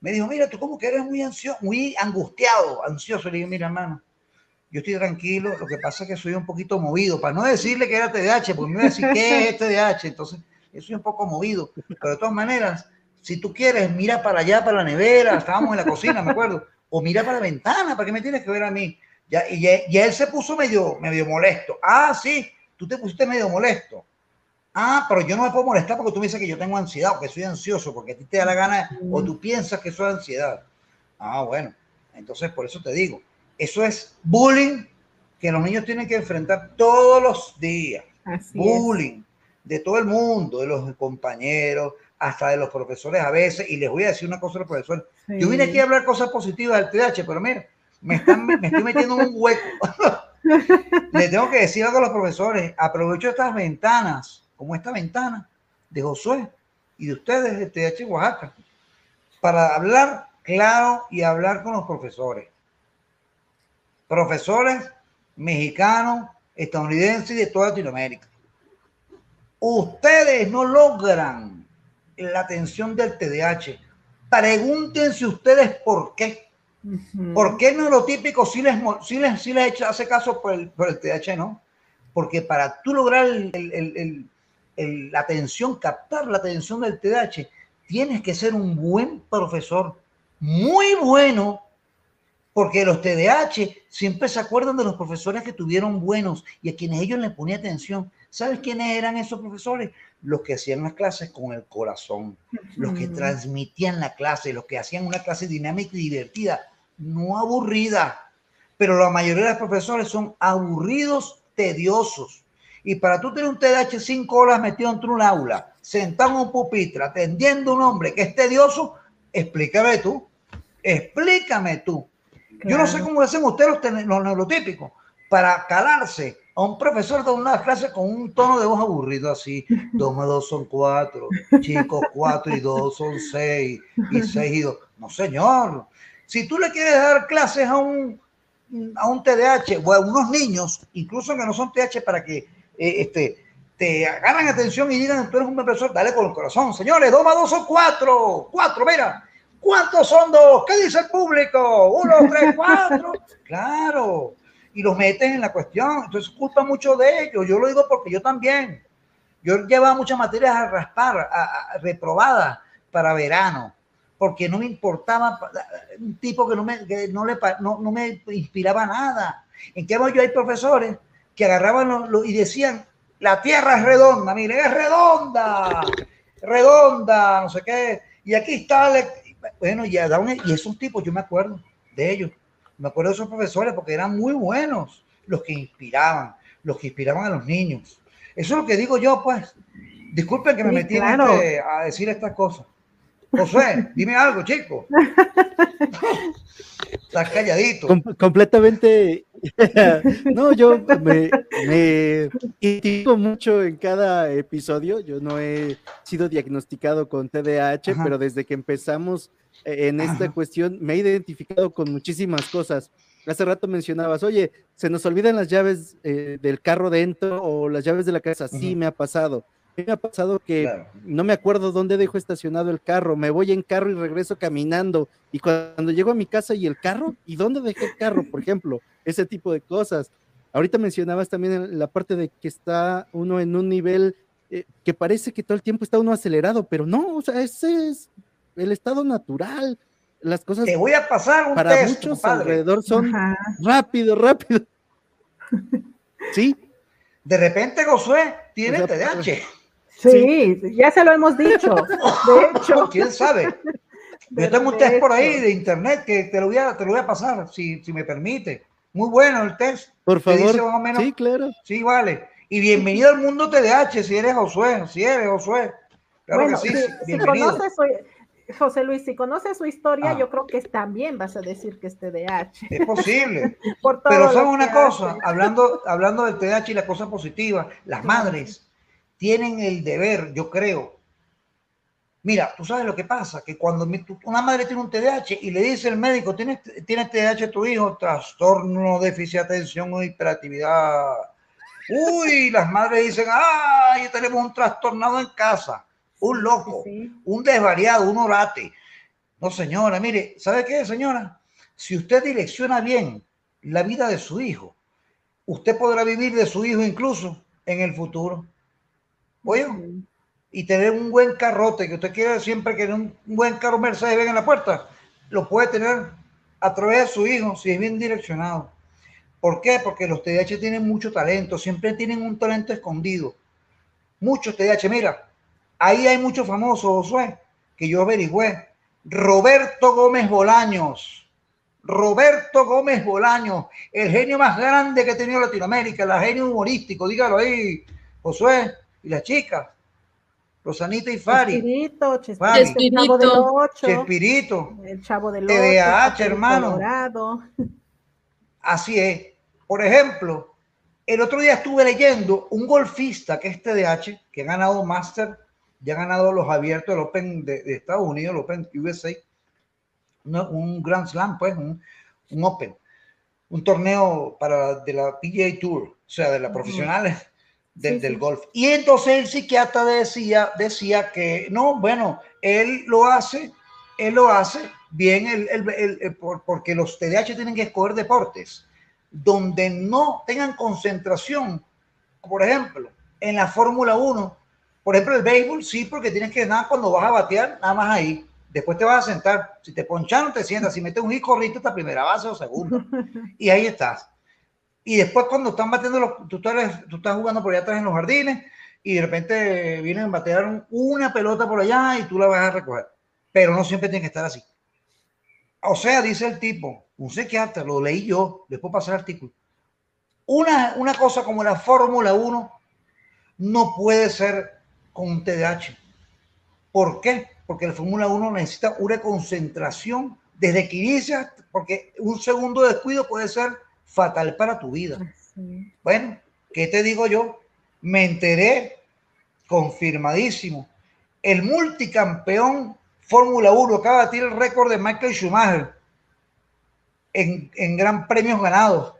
Me dijo, mira, tú como que eres muy ansioso, muy angustiado, ansioso. Le dije, mira, hermano, yo estoy tranquilo, lo que pasa es que soy un poquito movido, para no decirle que era TDAH, porque me iba a decir, ¿qué es *laughs* TDAH? Entonces, soy un poco movido, pero de todas maneras, si tú quieres, mira para allá, para la nevera, estábamos en la cocina, me acuerdo, o mira para la ventana, ¿para qué me tienes que ver a mí? Ya, y, él se puso medio, medio molesto. Ah, sí, tú te pusiste medio molesto. Ah, pero yo no me puedo molestar porque tú me dices que yo tengo ansiedad o que soy ansioso, porque a ti te da la gana o tú piensas que eso es ansiedad. Ah, bueno, entonces por eso te digo, eso es bullying que los niños tienen que enfrentar todos los días. bullying de todo el mundo, de los compañeros, hasta de los profesores a veces. Y les voy a decir una cosa a los profesores. Yo vine aquí a hablar cosas positivas del TDAH, pero mira, me, están, me estoy metiendo en un hueco. *laughs* Le tengo que decir algo a los profesores. Aprovecho estas ventanas, como esta ventana de Josué y de ustedes de TDAH Oaxaca, para hablar claro y hablar con los profesores. Profesores mexicanos, estadounidenses y de toda Latinoamérica ustedes no logran la atención del TDAH, pregúntense ustedes por qué. ¿Por qué neurotípico si les, si les, si les hace caso por el, por el TDAH, no? Porque para tú lograr la atención, captar la atención del TDAH, tienes que ser un buen profesor, muy bueno, Porque los TDAH siempre se acuerdan de los profesores que tuvieron buenos y a quienes ellos les ponía atención. ¿Sabes quiénes eran esos profesores? Los que hacían las clases con el corazón, los que transmitían la clase, los que hacían una clase dinámica y divertida, no aburrida. Pero la mayoría de los profesores son aburridos, tediosos. Y para tú tener un TDAH cinco horas metido entre un aula, sentado en un pupitre, atendiendo a un hombre que es tedioso, explícame tú, explícame tú. Yo no sé cómo hacen ustedes los, los neurotípicos para calarse a un profesor de una clase con un tono de voz aburrido así, *laughs* dos más dos son cuatro, chicos, cuatro y dos son seis, y seis y dos. No, señor. Si tú le quieres dar clases a un, a un TDAH o a unos niños, incluso que no son TDAH, para que eh, este, te agarran atención y digan, tú eres un profesor, dale con el corazón. Señores, dos más dos son cuatro, cuatro, mira. ¿Cuántos son dos? ¿Qué dice el público? Uno, tres, cuatro. *laughs* Claro. Y los meten en la cuestión. Entonces, culpa mucho de ellos. Yo lo digo porque yo también. Yo llevaba muchas materias a raspar, a, reprobadas para verano, porque no me importaba un tipo que no me, no le, no, no me inspiraba nada. En cambio, yo hay profesores que agarraban y decían, la tierra es redonda, mire, es redonda, redonda, no sé qué. Y aquí está, bueno, y, y esos tipos, yo me acuerdo de ellos, me acuerdo de esos profesores porque eran muy buenos, los que inspiraban, los que inspiraban a los niños. Eso es lo que digo yo, pues. Disculpen que me metí este, a decir estas cosas. José, dime algo, chico. Estás calladito. completamente. *laughs* no, yo me, me mucho en cada episodio. Yo no he sido diagnosticado con TDAH, pero desde que empezamos eh, en esta cuestión me he identificado con muchísimas cosas. Hace rato mencionabas, oye, se nos olvidan las llaves eh, del carro dentro o las llaves de la casa. Sí, me ha pasado me ha pasado que no me acuerdo dónde dejo estacionado el carro, me voy en carro y regreso caminando, y cuando llego a mi casa y el carro, ¿y dónde dejé el carro? Por ejemplo, ese tipo de cosas. Ahorita mencionabas también la parte de que está uno en un nivel eh, que parece que todo el tiempo está uno acelerado, pero no, o sea, ese es el estado natural. Las cosas Te voy a pasar para muchos alrededor son rápido, rápido. *laughs* ¿Sí? De repente Josué tiene TDAH. *laughs* Sí, ya se lo hemos dicho. De *laughs* hecho. ¿Quién sabe? *laughs* Yo tengo un test por ahí de internet que te lo voy a, te lo voy a pasar, si, si me permite. Muy bueno el test. Por favor. sí, claro. Sí, vale. Y bienvenido al mundo TDAH si eres Josué, si eres Josué. Claro que sí, si, conoces, José Luis, si conoces su historia, ah. yo creo que también vas a decir que es TDAH. Es posible. *laughs* Pero son una cosa, hablando, hablando del TDAH y la cosa positiva, las madres tienen el deber, yo creo. Mira, tú sabes lo que pasa, que cuando una madre tiene un TDAH y le dice el médico, tienes, tienes TDAH tu hijo, trastorno, déficit de atención o hiperactividad. Uy, las madres dicen, ay, tenemos un trastornado en casa, un loco, un desvariado, un orate. No, señora, mire, ¿sabe qué, señora? Si usted direcciona bien la vida de su hijo, usted podrá vivir de su hijo incluso en el futuro. Oye, y tener un buen carrote, que usted quiere siempre que un buen carro Mercedes venga en la puerta, lo puede tener a través de su hijo, si es bien direccionado. ¿Por qué? Porque los TDAH tienen mucho talento, siempre tienen un talento escondido. Muchos TDAH, mira, ahí hay muchos famosos, Josué, que yo averigüé. Roberto Gómez Bolaños. Roberto Gómez Bolaños, el genio más grande que ha tenido Latinoamérica, el genio humorístico, dígalo ahí, Josué y la chica, Rosanita y Fari. Chespirito, Chespirito, Chespirito, el chavo del TDAH, hermano. Así es. Por ejemplo, el otro día estuve leyendo un golfista que es TDAH, que ha ganado Master, ya ha ganado los abiertos del Open de, Estados Unidos, el Open USA, un Grand Slam, pues, un, un, Open, un torneo para de la PGA Tour, o sea, de la profesionales del, golf. Y entonces el psiquiatra decía, decía que no, bueno, él lo hace, él lo hace bien, el, el, porque los TDAH tienen que escoger deportes donde no tengan concentración, por ejemplo, en la Fórmula 1, por ejemplo, el béisbol, sí, porque tienes que nada cuando vas a batear, nada más ahí. Después te vas a sentar. Si te poncharon, te sientas. Si metes un hit, corriste esta primera base o segunda. *laughs* Y ahí estás. Y después cuando están batiendo, los, tú, estás, tú estás jugando por allá atrás en los jardines y de repente vienen a batear una pelota por allá y tú la vas a recoger. Pero no siempre tiene que estar así. O sea, dice el tipo, un psiquiatra, lo leí yo, después pasar el artículo. Una, una cosa como la Fórmula 1 no puede ser con un TDAH. ¿Por qué? Porque la Fórmula 1 necesita una concentración desde que inicia, porque un segundo descuido puede ser fatal para tu vida. Bueno, ¿qué te digo yo? Me enteré, confirmadísimo, el multicampeón Fórmula 1 acaba de batir el récord de Michael Schumacher en, en gran premios ganados.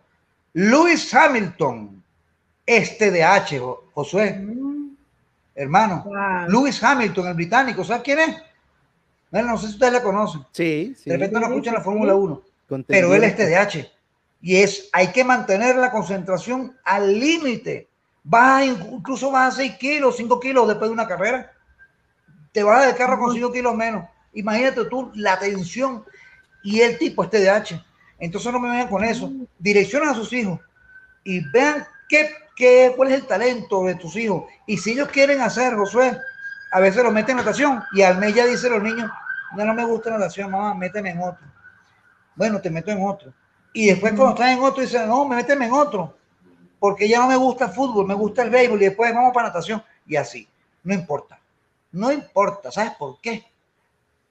Lewis Hamilton, este de H, Josué, mm. hermano. Lewis Hamilton, el británico, ¿sabes quién es? no sé si ustedes la conocen. Sí, sí. De repente no escuchan la Fórmula 1. Pero él es TDH. Y es, hay que mantener la concentración al límite. Vas incluso vas a 6 kilos, 5 kilos después de una carrera. Te vas del carro con 5 kilos menos. Imagínate tú la tensión. Y el tipo es TDAH. Entonces no me vayan con eso. Direccionan a sus hijos y vean qué, qué, cuál es el talento de tus hijos. Y si ellos quieren hacer, Josué, a veces lo meten en natación y al mes ya dice los niños, no, no me gusta natación, mamá, méteme en otro. Bueno, te meto en otro. Y después cuando estás en otro, dicen, no, méteme en otro, porque ya no me gusta el fútbol, me gusta el béisbol y después vamos para natación. Y así, no importa. No importa, ¿sabes por qué?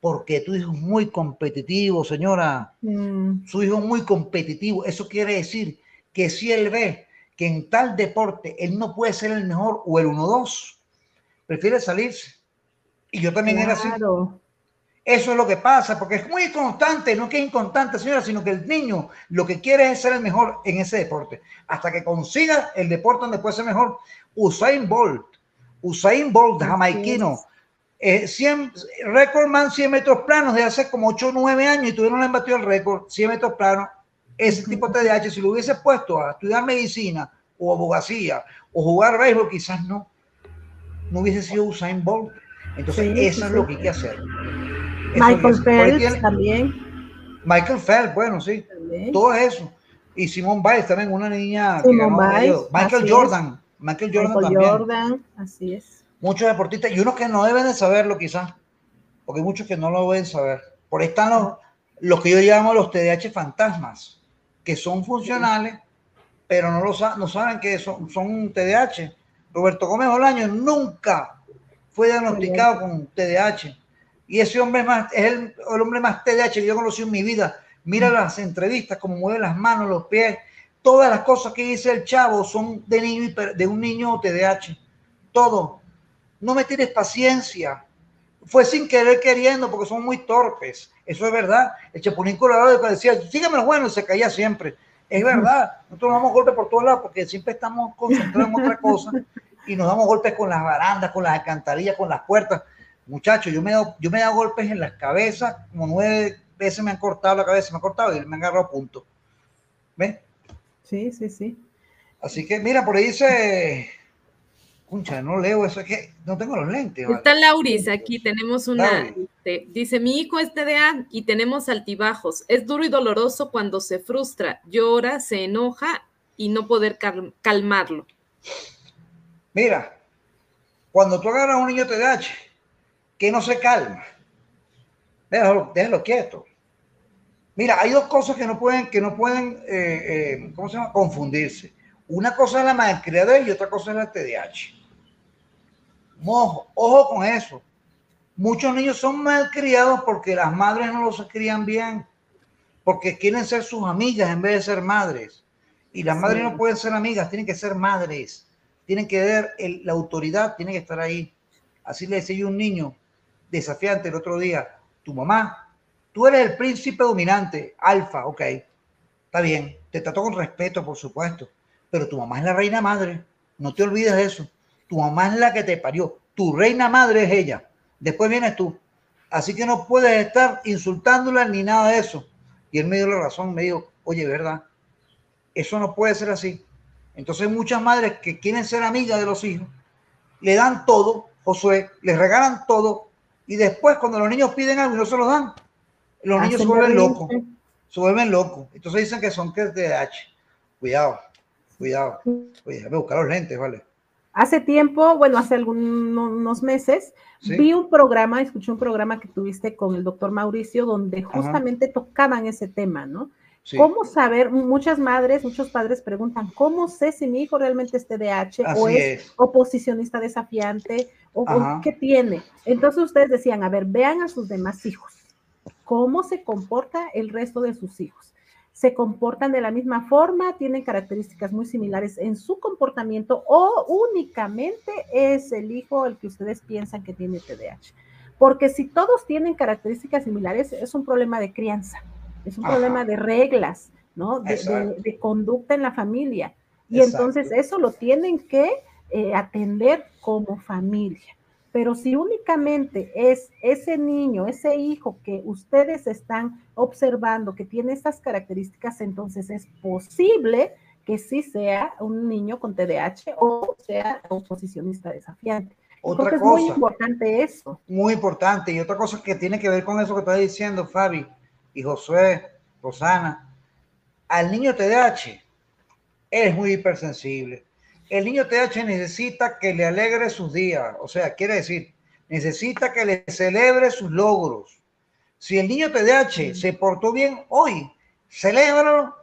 Porque tu hijo es muy competitivo, señora. Mm. Su hijo es muy competitivo. Eso quiere decir que si él ve que en tal deporte él no puede ser el mejor o el 1-2, prefiere salirse. Y yo también era así. Eso es lo que pasa, porque es muy constante, no que es inconstante, señora, sino que el niño lo que quiere es ser el mejor en ese deporte. Hasta que consiga el deporte donde puede ser mejor. Usain Bolt, Usain Bolt, jamaiquino, eh, 100, récord man 100 metros planos de hace como 8 o 9 años y tuvieron el batido el récord, 100 metros planos. Ese tipo de TDAH, si lo hubiese puesto a estudiar medicina o abogacía o jugar béisbol, quizás no, no hubiese sido Usain Bolt. Entonces, eso es lo que hay que hacer. Michael Phelps también. Michael Phelps, bueno, sí. Todo eso. Y Simone Biles también, una niña. Michael Jordan. Michael Jordan también. Jordan, así es. Muchos deportistas y unos que no deben de saberlo quizás, porque hay muchos que no lo deben saber. Por ahí están los, los que yo llamo los TDAH fantasmas, que son funcionales, pero no, lo, no saben que son, son TDAH. Roberto Gómez Bolaño nunca fue diagnosticado con TDAH y ese hombre más, es el, hombre más TDAH que yo conocí en mi vida. Mira mm. las entrevistas, cómo mueve las manos, los pies. Todas las cosas que dice el chavo son de, niño, de un niño TDAH. Todo. No me tienes paciencia. Fue sin querer queriendo porque son muy torpes. Eso es verdad. El Chapulín Colorado decía, sígueme los buenos, se caía siempre. Es verdad. Nosotros nos damos golpes por todos lados porque siempre estamos concentrados en otra *laughs* cosa y nos damos golpes con las barandas, con las alcantarillas, con las puertas. Muchachos, yo me, he dado, yo me he dado golpes en las cabezas, como nueve veces me han cortado la cabeza, me han cortado y me han agarrado punto. ¿Ven? Sí, sí, sí. Así que, mira, por ahí dice. Concha, no leo eso, es que no tengo los lentes. Está Lauris, aquí tenemos una. Este, dice: Mi hijo es TDA y tenemos altibajos. Es duro y doloroso cuando se frustra, llora, se enoja y no poder calmarlo. Mira, cuando tú agarras a un niño TDAH, que no se calma. Déjalo, déjalo quieto. Mira, hay dos cosas que no pueden, que no pueden, eh, eh, ¿cómo se llama? Confundirse. Una cosa es la malcriadez y otra cosa es la TDAH. Ojo, ojo con eso. Muchos niños son malcriados porque las madres no los crían bien, porque quieren ser sus amigas en vez de ser madres. Y las madres no pueden ser amigas, tienen que ser madres. Tienen que ver la autoridad, tiene que estar ahí. Así le decía yo a un niño, desafiante el otro día, tu mamá, tú eres el príncipe dominante, alfa, ok, está bien, te trato con respeto, por supuesto, pero tu mamá es la reina madre, no te olvides de eso, tu mamá es la que te parió, tu reina madre es ella, después vienes tú, así que no puedes estar insultándola ni nada de eso. Y él me dio la razón, me dijo, oye, ¿verdad? Eso no puede ser así. Entonces muchas madres que quieren ser amigas de los hijos, le dan todo, Josué, les regalan todo, Y después, cuando los niños piden algo y no se lo dan, los niños se vuelven locos. Se vuelven locos. Entonces dicen que son que TDAH. Cuidado, cuidado. Oye, déjame buscar los lentes, ¿vale? Hace tiempo, bueno, hace algunos meses, vi un programa, escuché un programa que tuviste con el doctor Mauricio, donde justamente tocaban ese tema, ¿no? ¿Cómo saber? Muchas madres, muchos padres preguntan, ¿cómo sé si mi hijo realmente es TDAH o es, oposicionista desafiante o, qué tiene? Entonces ustedes decían, a ver, vean a sus demás hijos, cómo se comporta el resto de sus hijos. ¿Se comportan de la misma forma? ¿Tienen características muy similares en su comportamiento o únicamente es el hijo el que ustedes piensan que tiene TDAH? Porque si todos tienen características similares, es un problema de crianza es un problema de reglas, ¿no? De, conducta en la familia. Y entonces eso lo tienen que eh, atender como familia. Pero si únicamente es ese niño, ese hijo que ustedes están observando que tiene estas características, entonces es posible que sí sea un niño con TDAH o sea oposicionista desafiante. Otra cosa, es muy importante eso. Muy importante. Y otra cosa que tiene que ver con eso que estás diciendo, Fabi, y Josué, Rosana, al niño TDAH es muy hipersensible. El niño TDAH necesita que le alegre sus días, o sea, quiere decir, necesita que le celebre sus logros. Si el niño TDAH se portó bien hoy, celébralo,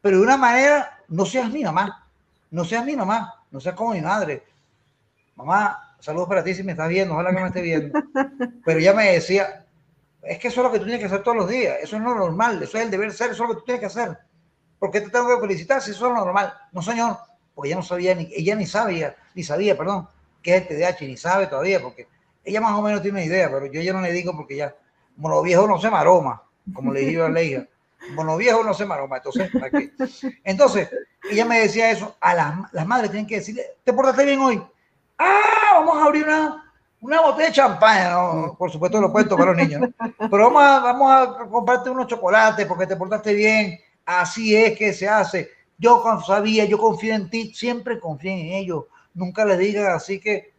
pero de una manera, no seas mi mamá, no seas mi mamá, no seas como mi madre. Mamá, saludos para ti si me estás viendo, ojalá que me esté viendo. *laughs* Pero ya me decía, es que eso es lo que tú tienes que hacer todos los días. Eso es lo normal. Eso es el deber ser. Eso es lo que tú tienes que hacer. ¿Por qué te tengo que felicitar si eso es lo normal? No, señor. Porque ella no sabía, ni, ella ni sabía, ni sabía, perdón, qué es el TDAH, ni sabe todavía, porque ella más o menos tiene una idea, pero yo ya no le digo porque ya, mono viejo no se maroma, como le digo a la hija. Mono viejo no se maroma. Entonces, qué? entonces, ella me decía eso. A las, las madres tienen que decirle, ¿te portaste bien hoy? Ah, vamos a abrir una, una botella de champaña, por supuesto lo pueden tomar los niños, pero vamos a, vamos a comprarte unos chocolates porque te portaste bien, así es que se hace. Yo sabía, yo confío en ti, siempre confío en ellos, nunca les digas así que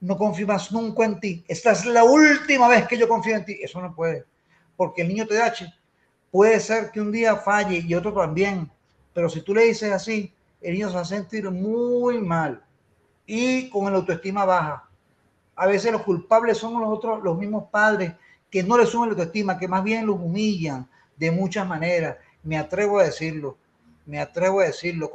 no confío más nunca en ti. Esta es la última vez que yo confío en ti. Eso no puede, porque el niño TDAH puede ser que un día falle y otro también, pero si tú le dices así, el niño se va a sentir muy mal y con el autoestima baja a veces los culpables son los otros, los mismos padres que no le suben la autoestima, que más bien los humillan de muchas maneras. Me atrevo a decirlo, me atrevo a decirlo,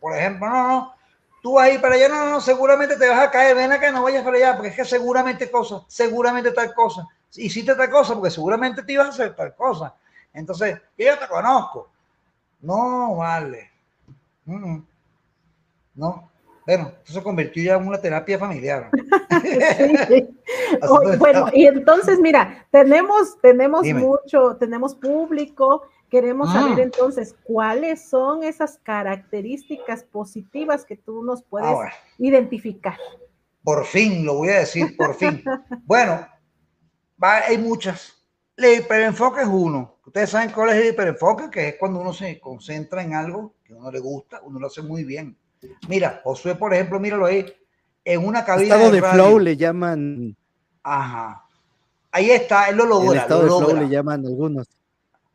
por ejemplo, no, no, tú vas a ir para allá, no, no, seguramente te vas a caer, ven acá, no vayas para allá, porque es que seguramente cosa, seguramente tal cosa, hiciste tal cosa, porque seguramente te ibas a hacer tal cosa. Entonces, yo te conozco. No, vale. No, bueno, eso se convirtió ya en una terapia familiar. *laughs* *laughs* bueno, y entonces, mira, tenemos, tenemos mucho, tenemos público, queremos ah. saber entonces cuáles son esas características positivas que tú nos puedes identificar. Por fin, lo voy a decir, por fin. *laughs* bueno, hay muchas. El hiperenfoque es uno. Ustedes saben cuál es el hiperenfoque, que es cuando uno se concentra en algo que a uno le gusta, uno lo hace muy bien Mira, Josué, por ejemplo, míralo ahí, en una cabina estado de, flow le llaman. Ajá. Ahí está, él lo logra. El estado de flow le llaman algunos.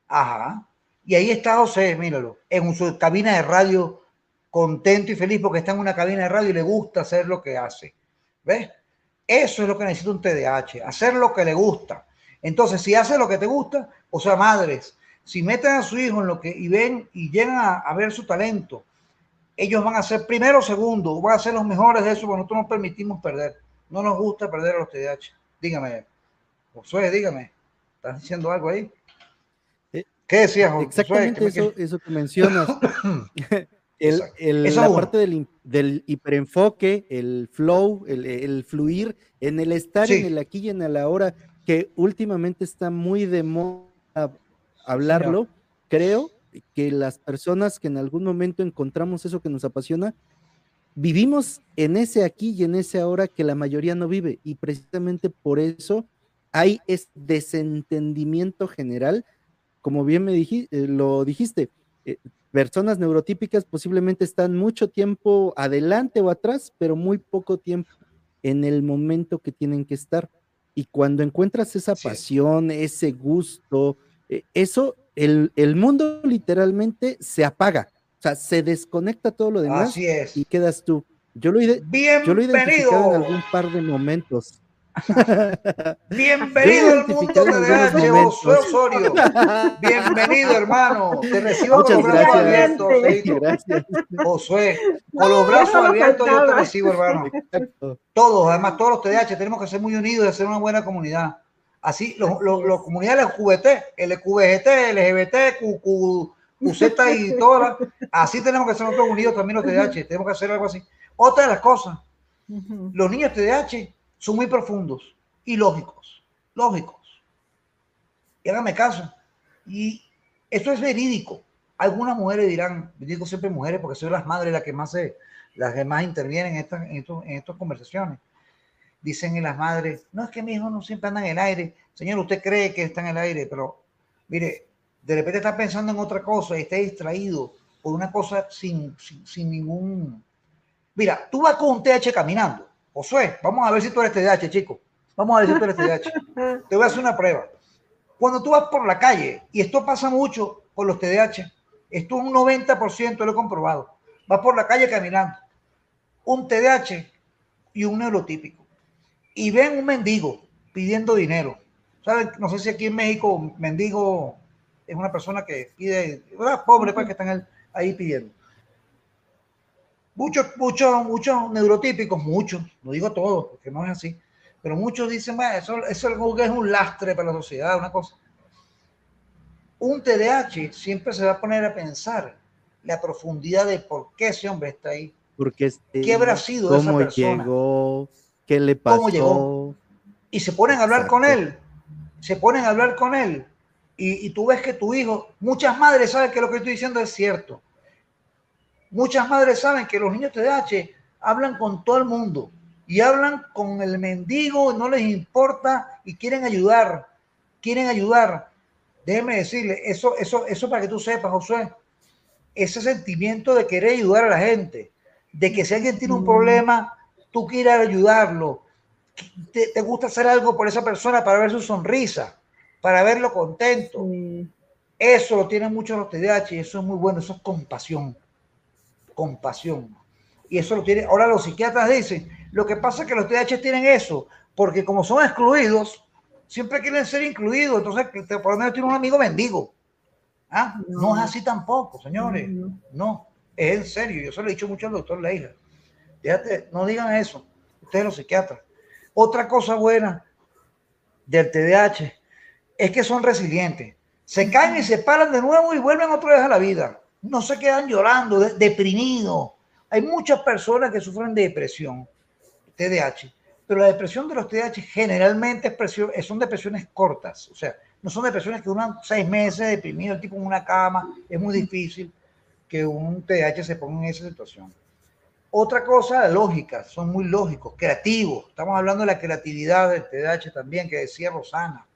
Ajá. Y ahí está José, míralo, en su cabina de radio, contento y feliz porque está en una cabina de radio y le gusta hacer lo que hace. ¿Ves? Eso es lo que necesita un TDAH, hacer lo que le gusta. Entonces, si hace lo que te gusta, o sea, madres, si meten a su hijo en lo que y ven y llegan a ver su talento ellos van a ser primero o segundo, van a ser los mejores de eso, porque nosotros no permitimos perder. No nos gusta perder a los TDAH. Dígame, Josué, dígame, ¿estás diciendo algo ahí? Eh, ¿Qué decías, Josué? Exactamente eso, eso que mencionas. *coughs* *coughs* el, la parte del, del, hiperenfoque, el flow, el, fluir, en el estar en el aquí y en el ahora, que últimamente está muy de moda hablarlo, creo que las personas que en algún momento encontramos eso que nos apasiona, vivimos en ese aquí y en ese ahora que la mayoría no vive. Y precisamente por eso hay ese desentendimiento general, como bien me eh, lo dijiste, eh, personas neurotípicas posiblemente están mucho tiempo adelante o atrás, pero muy poco tiempo en el momento que tienen que estar. y cuando encuentras esa pasión, ese gusto, eh, eso, el, el, mundo literalmente se apaga, o sea, se desconecta todo lo demás Así es. y quedas tú. Yo lo, yo lo he identificado en algún par de momentos. *laughs* Bienvenido al mundo de Josué Osorio. *laughs* Bienvenido, hermano. Te recibo con los brazos abiertos. *laughs* Josué, con los brazos abiertos yo te recibo, hermano. Todos, además, todos los TDH tenemos que ser muy unidos y hacer una buena comunidad. Así, los, los, los comunidades LQBT, LQBGT, LGBT, QQ, QZ y *laughs* todas, así tenemos que ser nosotros unidos también los TDH. Tenemos que hacer algo así. Otra de las cosas, los niños TDH son muy profundos y lógicos, lógicos. Y hágame caso. Y esto es verídico. Algunas mujeres dirán, digo siempre mujeres porque son las madres las que más se, las que más intervienen en estas, en, en estas conversaciones. Dicen en las madres, no es que mi hijo no siempre anda en el aire. Señor, usted cree que está en el aire, pero mire, de repente está pensando en otra cosa y está distraído por una cosa sin, sin, sin ningún... Mira, tú vas con un TH caminando Josué, vamos a ver si tú eres TDAH, chico. Vamos a ver si tú eres TDAH. *laughs* Te voy a hacer una prueba. Cuando tú vas por la calle, y esto pasa mucho con los TDAH, esto es un 90%, lo he comprobado. Vas por la calle caminando, un TDAH y un neurotípico, y ven un mendigo pidiendo dinero. ¿Saben? No sé si aquí en México mendigo es una persona que pide, pobre, pues que están ahí pidiendo. Muchos, muchos, muchos neurotípicos, muchos, no digo todos, porque no es así, pero muchos dicen, eso, eso es un lastre para la sociedad, una cosa. Un TDAH siempre se va a poner a pensar la profundidad de por qué ese hombre está ahí. Porque este, ¿Qué habrá sido de esa persona? llegó? ¿Qué le pasó? ¿Cómo llegó? Y se ponen a hablar con él. Se ponen a hablar con él. Y, y, tú ves que tu hijo, muchas madres saben que lo que estoy diciendo es cierto. Muchas madres saben que los niños TDAH hablan con todo el mundo y hablan con el mendigo, no les importa y quieren ayudar, quieren ayudar. Déjeme decirle, eso, eso, eso para que tú sepas, José, ese sentimiento de querer ayudar a la gente, de que si alguien tiene un mm. problema, tú quieras ayudarlo, te, te, gusta hacer algo por esa persona para ver su sonrisa, para verlo contento. Eso lo tienen muchos los TDAH y eso es muy bueno, eso es compasión compasión. Y eso lo tiene, ahora los psiquiatras dicen, lo que pasa es que los TH tienen eso, porque como son excluidos, siempre quieren ser incluidos, entonces por lo menos tiene un amigo mendigo. ¿Ah? No. es así tampoco, señores. No. es en serio. Yo se lo he dicho mucho al doctor Leila. No digan eso. Ustedes los psiquiatras. Otra cosa buena del TDAH es que son resilientes. Se caen y se paran de nuevo y vuelven otra vez a la vida no se quedan llorando, deprimidos. Hay muchas personas que sufren de depresión, TDAH, pero la depresión de los TDAH generalmente es son depresiones cortas, o sea, no son depresiones que duran seis meses deprimido, el tipo en una cama, es muy difícil que un TDAH se ponga en esa situación. Otra cosa, lógica, son muy lógicos, creativos. Estamos hablando de la creatividad del TDAH también, que decía Rosana.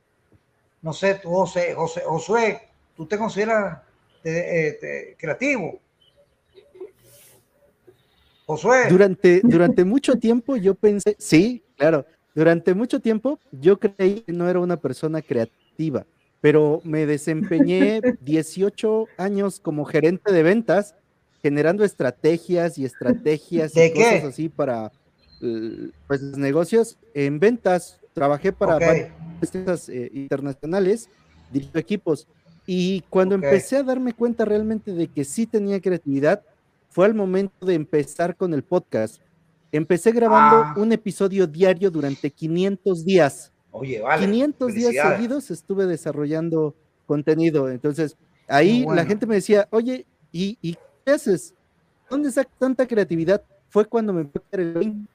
No sé, tú, José, José, Josué, ¿tú te consideras este, creativo. Josué. Durante, durante mucho tiempo yo pensé, sí, claro, durante mucho tiempo yo creí que no era una persona creativa, pero me desempeñé 18 años como gerente de ventas, generando estrategias y estrategias y cosas así para pues, los negocios en ventas. Trabajé para empresas eh, internacionales, dirijo equipos y cuando empecé a darme cuenta realmente de que sí tenía creatividad, fue al momento de empezar con el podcast. Empecé grabando ah. un episodio diario durante 500 días. Oye, vale. 500 días seguidos estuve desarrollando contenido. Entonces, ahí la gente me decía, oye, ¿y, ¿y, qué haces? ¿Dónde sacas tanta creatividad? Fue cuando me empecé el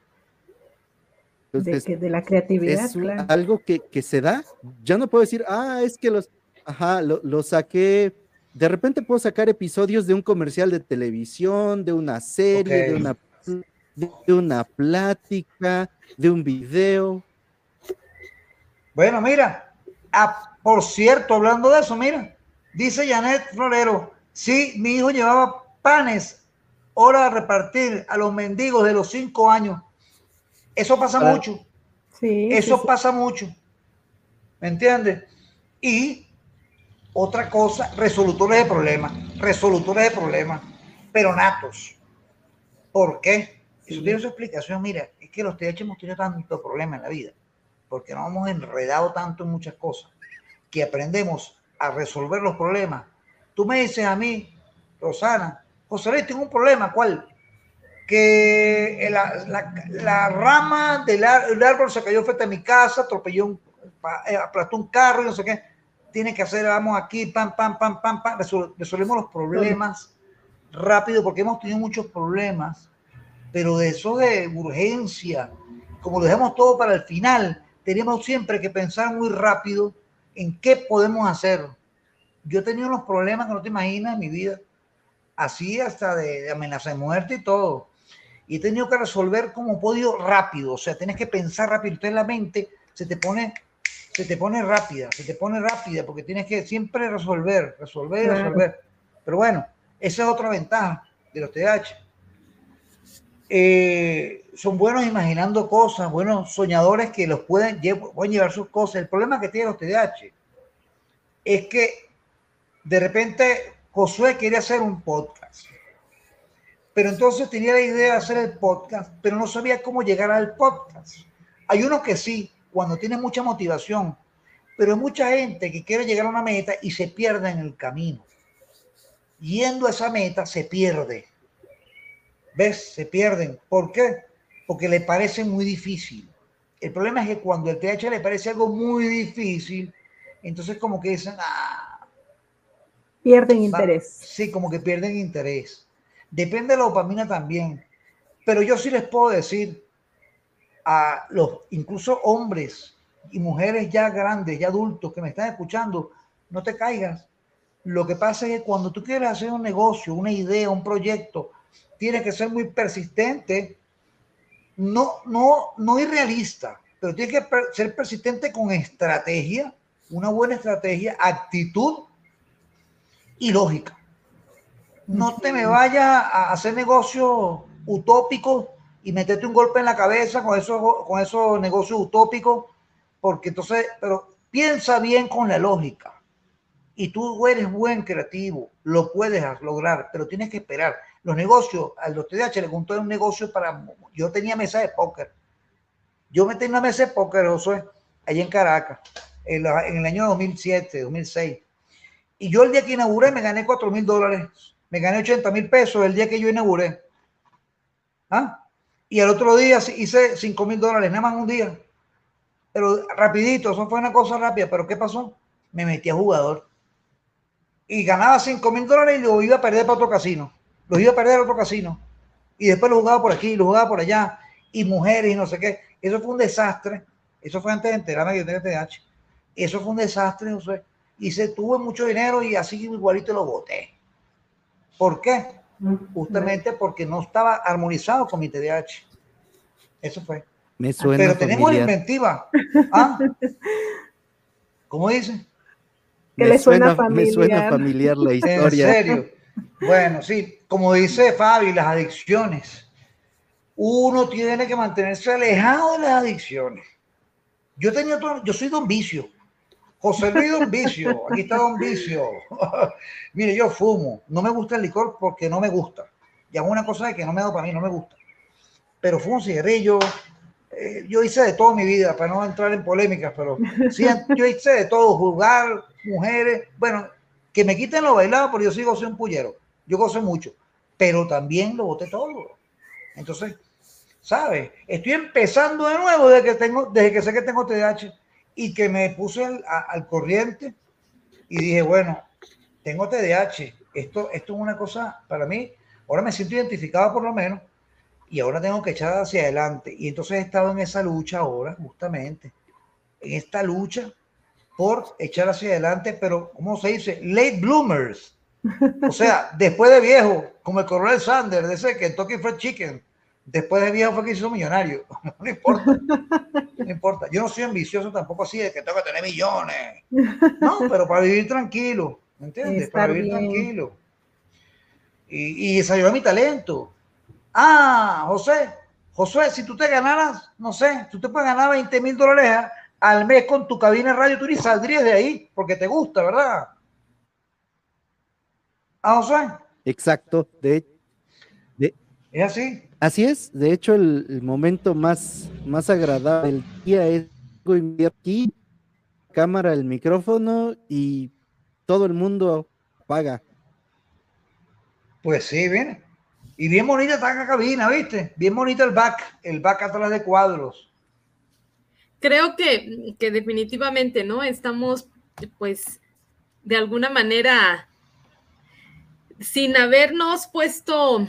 Entonces, de, de, la creatividad. Es algo que, que, se da. Ya no puedo decir, ah, es que los, Ajá, lo, saqué. De repente puedo sacar episodios de un comercial de televisión, de una serie, de, una, de una plática, de un video. Bueno, mira, ah, por cierto, hablando de eso, mira, dice Janet Florero, sí, mi hijo llevaba panes, hora de repartir a los mendigos de los cinco años. Eso pasa mucho. Sí, Eso pasa mucho. ¿Me entiendes? Y otra cosa, resolutores de problemas, resolutores de problemas, pero natos. ¿Por qué? Eso tiene su explicación. Mira, es que los TH hemos tenido tanto problema en la vida, porque nos hemos enredado tanto en muchas cosas, que aprendemos a resolver los problemas. Tú me dices a mí, Rosana, José Luis, tengo un problema, ¿cuál? Que la, rama del, árbol se cayó frente a mi casa, atropelló un, eh, aplastó un carro y no sé qué. Tiene que hacer, vamos aquí, pam, pam, pam, pam, pam, resolvemos los problemas rápido porque hemos tenido muchos problemas, pero de eso de urgencia, como lo dejamos todo para el final, tenemos siempre que pensar muy rápido en qué podemos hacer. Yo he tenido unos problemas que no te imaginas en mi vida, así hasta de, amenaza de muerte y todo. Y he tenido que resolver como podido rápido, o sea, tienes que pensar rápido. Usted en la mente se te pone se te pone rápida, se te pone rápida porque tienes que siempre resolver, resolver, resolver. Pero bueno, esa es otra ventaja de los TH. Eh, son buenos imaginando cosas, buenos soñadores que los pueden, pueden llevar sus cosas. El problema que tienen los TDAH es que de repente Josué quería hacer un podcast, pero entonces tenía la idea de hacer el podcast, pero no sabía cómo llegar al podcast. Hay unos que sí, cuando tienen mucha motivación, pero hay mucha gente que quiere llegar a una meta y se pierde en el camino. Yendo a esa meta se pierde. ¿Ves? Se pierden. ¿Por qué? Porque le parece muy difícil. El problema es que cuando el TH le parece algo muy difícil, entonces como que dicen, ah, pierden interés. Sí, como que pierden interés. Depende de la dopamina también. Pero yo sí les puedo decir a los, incluso hombres y mujeres ya grandes, ya adultos que me están escuchando, no te caigas. Lo que pasa es que cuando tú quieres hacer un negocio, una idea, un proyecto, tienes que ser muy persistente, no, no, no irrealista, pero tienes que ser persistente con estrategia, una buena estrategia, actitud y lógica. No te me vayas a hacer negocios utópicos y meterte un golpe en la cabeza con esos, con esos negocios utópicos, porque entonces, pero piensa bien con la lógica. Y tú eres buen creativo, lo puedes lograr, pero tienes que esperar. Los negocios, a los TDH le contó un negocio para. Yo tenía mesa de póker. Yo metí una mesa de póker, Josué, allí en Caracas, en, en, el año 2007, 2006. Y yo el día que inauguré me gané 4 mil dólares. Me gané 80 mil pesos el día que yo inauguré. ¿Ah? Y el otro día hice 5 mil dólares, nada más un día. Pero rapidito, eso fue una cosa rápida. Pero ¿qué pasó? Me metí a jugador. Y ganaba 5 mil dólares y lo iba a perder para otro casino los iba a perder otro casino. Y después lo jugaba por aquí, lo jugaba por allá, y mujeres y no sé qué. Eso fue un desastre. Eso fue antes de enterarme que yo tenía TDAH. Eso fue un desastre, José. Y se tuvo mucho dinero y así igualito lo boté. ¿Por qué? Justamente porque no estaba armonizado con mi TDAH. Eso fue. Me suena Pero tenemos inventiva. ¿Ah? *laughs* ¿Cómo dice? Que le suena, familiar. Me suena familiar la *laughs* historia. En serio. Bueno, sí, como dice Fabi, las adicciones. Uno tiene que mantenerse alejado de las adicciones. Yo tenía todo, yo soy don vicio. José Luis don vicio. Aquí está don vicio. *laughs* Mire, yo fumo. No me gusta el licor porque no me gusta. Y es una cosa que no me da para mí, no me gusta. Pero fumo cigarrillo. Eh, yo hice de todo mi vida, para no entrar en polémicas, pero sí, yo hice de todo, jugar, mujeres. Bueno, que me quiten lo bailado, porque yo sí gozo un pullero. Yo gozo mucho, pero también lo boté todo. Entonces, ¿sabes? Estoy empezando de nuevo desde que, tengo, desde que sé que tengo TDAH y que me puse al, corriente y dije, bueno, tengo TDAH. Esto, esto es una cosa para mí. Ahora me siento identificado por lo menos y ahora tengo que echar hacia adelante. Y entonces he estado en esa lucha ahora, justamente, en esta lucha por echar hacia adelante, pero ¿cómo se dice? Late bloomers. O sea, después de viejo, como el coronel Sanders, de ese Kentucky Fried Chicken, después de viejo fue que hizo millonario. *laughs* No importa. No importa. Yo no soy ambicioso tampoco así de que tengo que tener millones. No, pero para vivir tranquilo. ¿Me entiendes? Para vivir tranquilo. Y, y desarrollar mi talento. Ah, José, Josué, si tú te ganaras, no sé, tú te puedes ganar 20 mil dólares al mes con tu cabina de radio, tú ni saldrías de ahí porque te gusta, ¿verdad? ¿Ah, Josué? Exacto, de, de ¿Es así? Así es, de hecho el, momento más, más agradable del día es aquí, cámara, el micrófono y todo el mundo paga. Pues sí, bien. Y bien bonita está la cabina, ¿viste? Bien bonito el back, el back atrás de cuadros. Creo que, que definitivamente, ¿no? Estamos, pues, de alguna manera, sin habernos puesto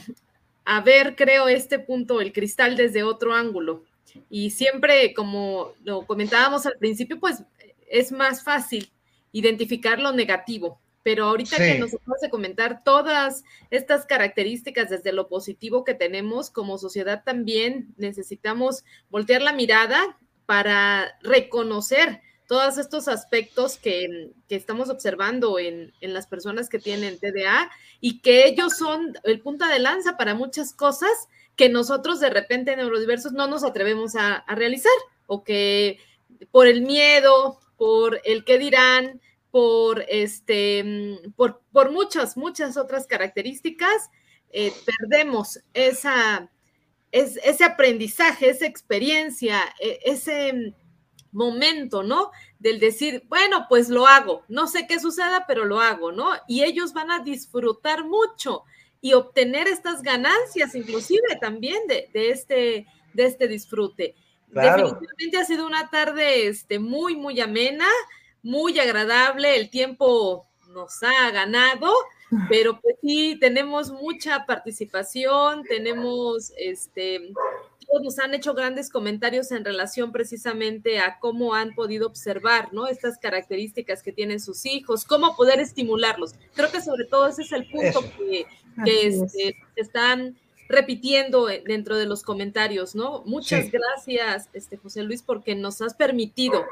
a ver, creo, este punto, el cristal desde otro ángulo. Y siempre, como lo comentábamos al principio, pues es más fácil identificar lo negativo. Pero ahorita que nos acabas de comentar todas estas características desde lo positivo que tenemos como sociedad, también necesitamos voltear la mirada para reconocer todos estos aspectos que, estamos observando en, las personas que tienen TDA y que ellos son el punta de lanza para muchas cosas que nosotros de repente neurodiversos no nos atrevemos a, realizar o que por el miedo, por el qué dirán, por este, por, por muchas, muchas otras características, eh, perdemos esa, ese aprendizaje, esa experiencia, e, ese momento, ¿no? Del decir, bueno, pues lo hago, no sé qué suceda, pero lo hago, ¿no? Y ellos van a disfrutar mucho y obtener estas ganancias, inclusive también de, este, de este disfrute. Definitivamente ha sido una tarde este, muy, muy amena, muy agradable, el tiempo nos ha ganado, *laughs* pero pues sí, tenemos mucha participación, tenemos este, nos han hecho grandes comentarios en relación precisamente a cómo han podido observar, ¿no? Estas características que tienen sus hijos, cómo poder estimularlos. Creo que sobre todo ese es el punto que, este, están repitiendo dentro de los comentarios, ¿no? Muchas gracias, este, José Luis, porque nos has permitido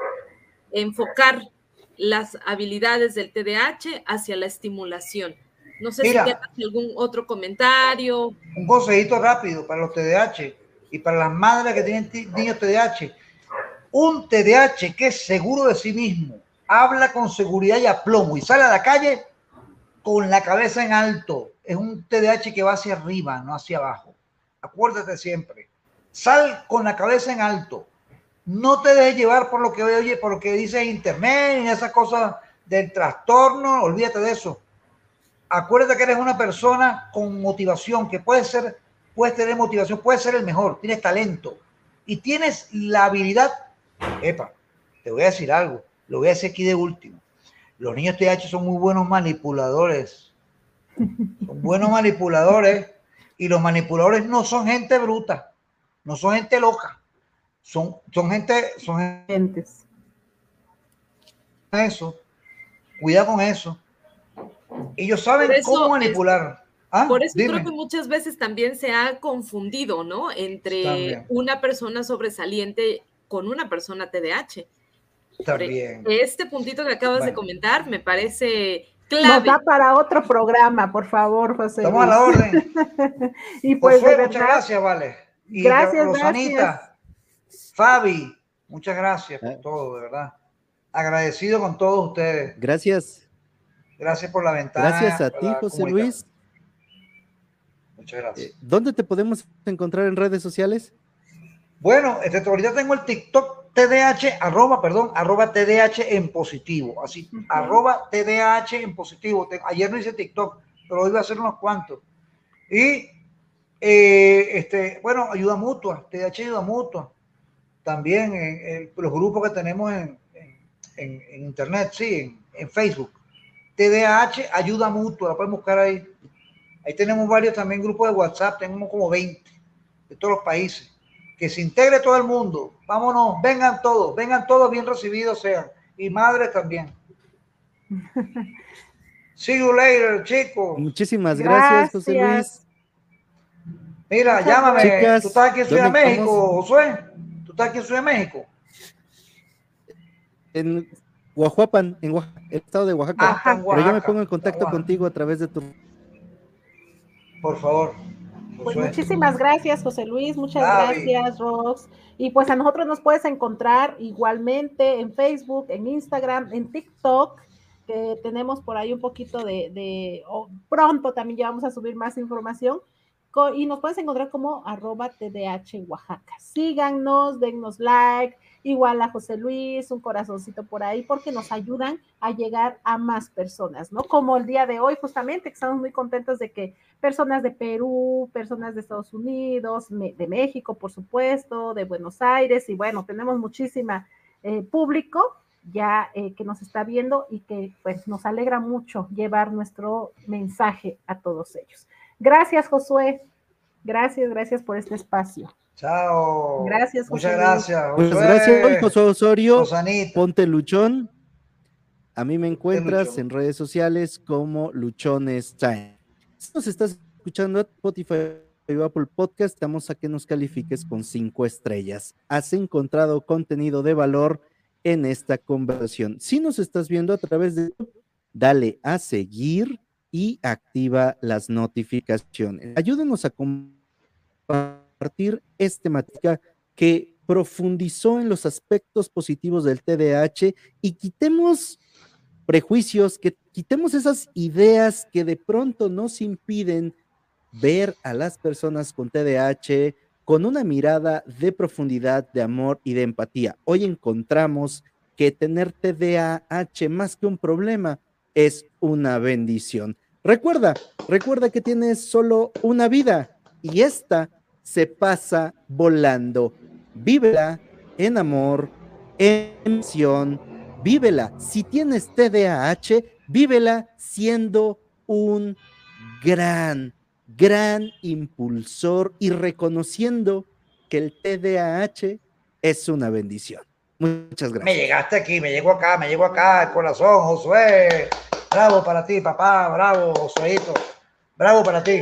enfocar las habilidades del TDAH hacia la estimulación. No sé si tienes algún otro comentario. Un consejito rápido para los TDAH y para las madres que tienen niños TDAH, un TDAH que es seguro de sí mismo, habla con seguridad y aplomo y sale a la calle con la cabeza en alto. Es un TDAH que va hacia arriba, no hacia abajo. Acuérdate siempre. Sal con la cabeza en alto. No te dejes llevar por lo que oye, por lo que dice internet y esas cosas del trastorno. Olvídate de eso. Acuérdate que eres una persona con motivación, que puede ser puedes tener motivación, puedes ser el mejor, tienes talento y tienes la habilidad. Epa, te voy a decir algo, lo voy a decir aquí de último. Los niños TH son muy buenos manipuladores. Son buenos manipuladores y los manipuladores no son gente bruta, no son gente loca, son, son gente, son gentes. Eso, cuida con eso. Ellos saben cómo manipular. Ah, Por eso creo que muchas veces también se ha confundido, ¿no? Entre una persona sobresaliente con una persona TDAH. También. Este puntito que acabas de comentar me parece clave. Nos da para otro programa, por favor, José. Estamos a la orden. *laughs* y pues, muchas gracias, Vale. Y gracias, Rosanita, Fabi, muchas gracias por eh. todo, de verdad. Agradecido con todos ustedes. Gracias. Gracias por la ventana. Gracias a ti, José Luis. Muchas gracias. Eh, ¿Dónde te podemos encontrar en redes sociales? Bueno, este, ahorita tengo el TikTok TDH, arroba, perdón, arroba TDH en positivo, así, arroba TDH en positivo. Ayer no hice TikTok, pero hoy voy a hacer unos cuantos. Y, eh, este, bueno, ayuda mutua, TDH ayuda mutua. También en, los grupos que tenemos en, internet, sí, en, Facebook. TDH ayuda mutua, la pueden buscar ahí. Ahí tenemos varios también grupos de WhatsApp, tenemos como 20 de todos los países. Que se integre todo el mundo. Vámonos, vengan todos, vengan todos bien recibidos sean. Y madres también. *laughs* See you later, chicos. Muchísimas gracias, José Luis. Mira, llámame. Tú estás aquí en Ciudad de México, Josué. Tú estás aquí en Ciudad de México. En Guajuapan, en el estado de Oaxaca. Pero yo me pongo en contacto contigo a través de tu por favor. Pues muchísimas gracias, José Luis, muchas gracias, Rox. Y pues a nosotros nos puedes encontrar igualmente en Facebook, en Instagram, en TikTok, que tenemos por ahí un poquito de, pronto también ya vamos a subir más información. Y nos puedes encontrar como arroba TDH Oaxaca. Síganos, dennos like, igual a José Luis, un corazoncito por ahí, porque nos ayudan a llegar a más personas, ¿no? Como el día de hoy, justamente, que estamos muy contentos de que personas de Perú, personas de Estados Unidos, de México, por supuesto, de Buenos Aires, y bueno, tenemos muchísima eh, público ya eh, que nos está viendo y que pues nos alegra mucho llevar nuestro mensaje a todos ellos. Gracias, Josué. Gracias, gracias por este espacio. Chao. Gracias, Muchas gracias. Muchas gracias, José Osorio. Ponte Luchón. A mí me encuentras en redes sociales como Luchones Time. Si nos estás escuchando a Spotify o Apple Podcast, estamos a que nos califiques con cinco estrellas. Has encontrado contenido de valor en esta conversación. Si nos estás viendo a través de dale a seguir y activa las notificaciones. Ayúdenos a compartir esta temática que profundizó en los aspectos positivos del TDAH y quitemos prejuicios, que quitemos esas ideas que de pronto nos impiden ver a las personas con TDAH con una mirada de profundidad, de amor y de empatía. Hoy encontramos que tener TDAH más que un problema es una bendición. Recuerda, recuerda que tienes solo una vida y esta se pasa volando. Vívela en amor, en misión, vívela. Si tienes TDAH, vívela siendo un gran, gran impulsor y reconociendo que el TDAH es una bendición. Muchas gracias. Me llegaste aquí, me llegó acá, me llegó acá el corazón, Josué. Bravo para ti, papá, bravo, Josuéito. Bravo para ti.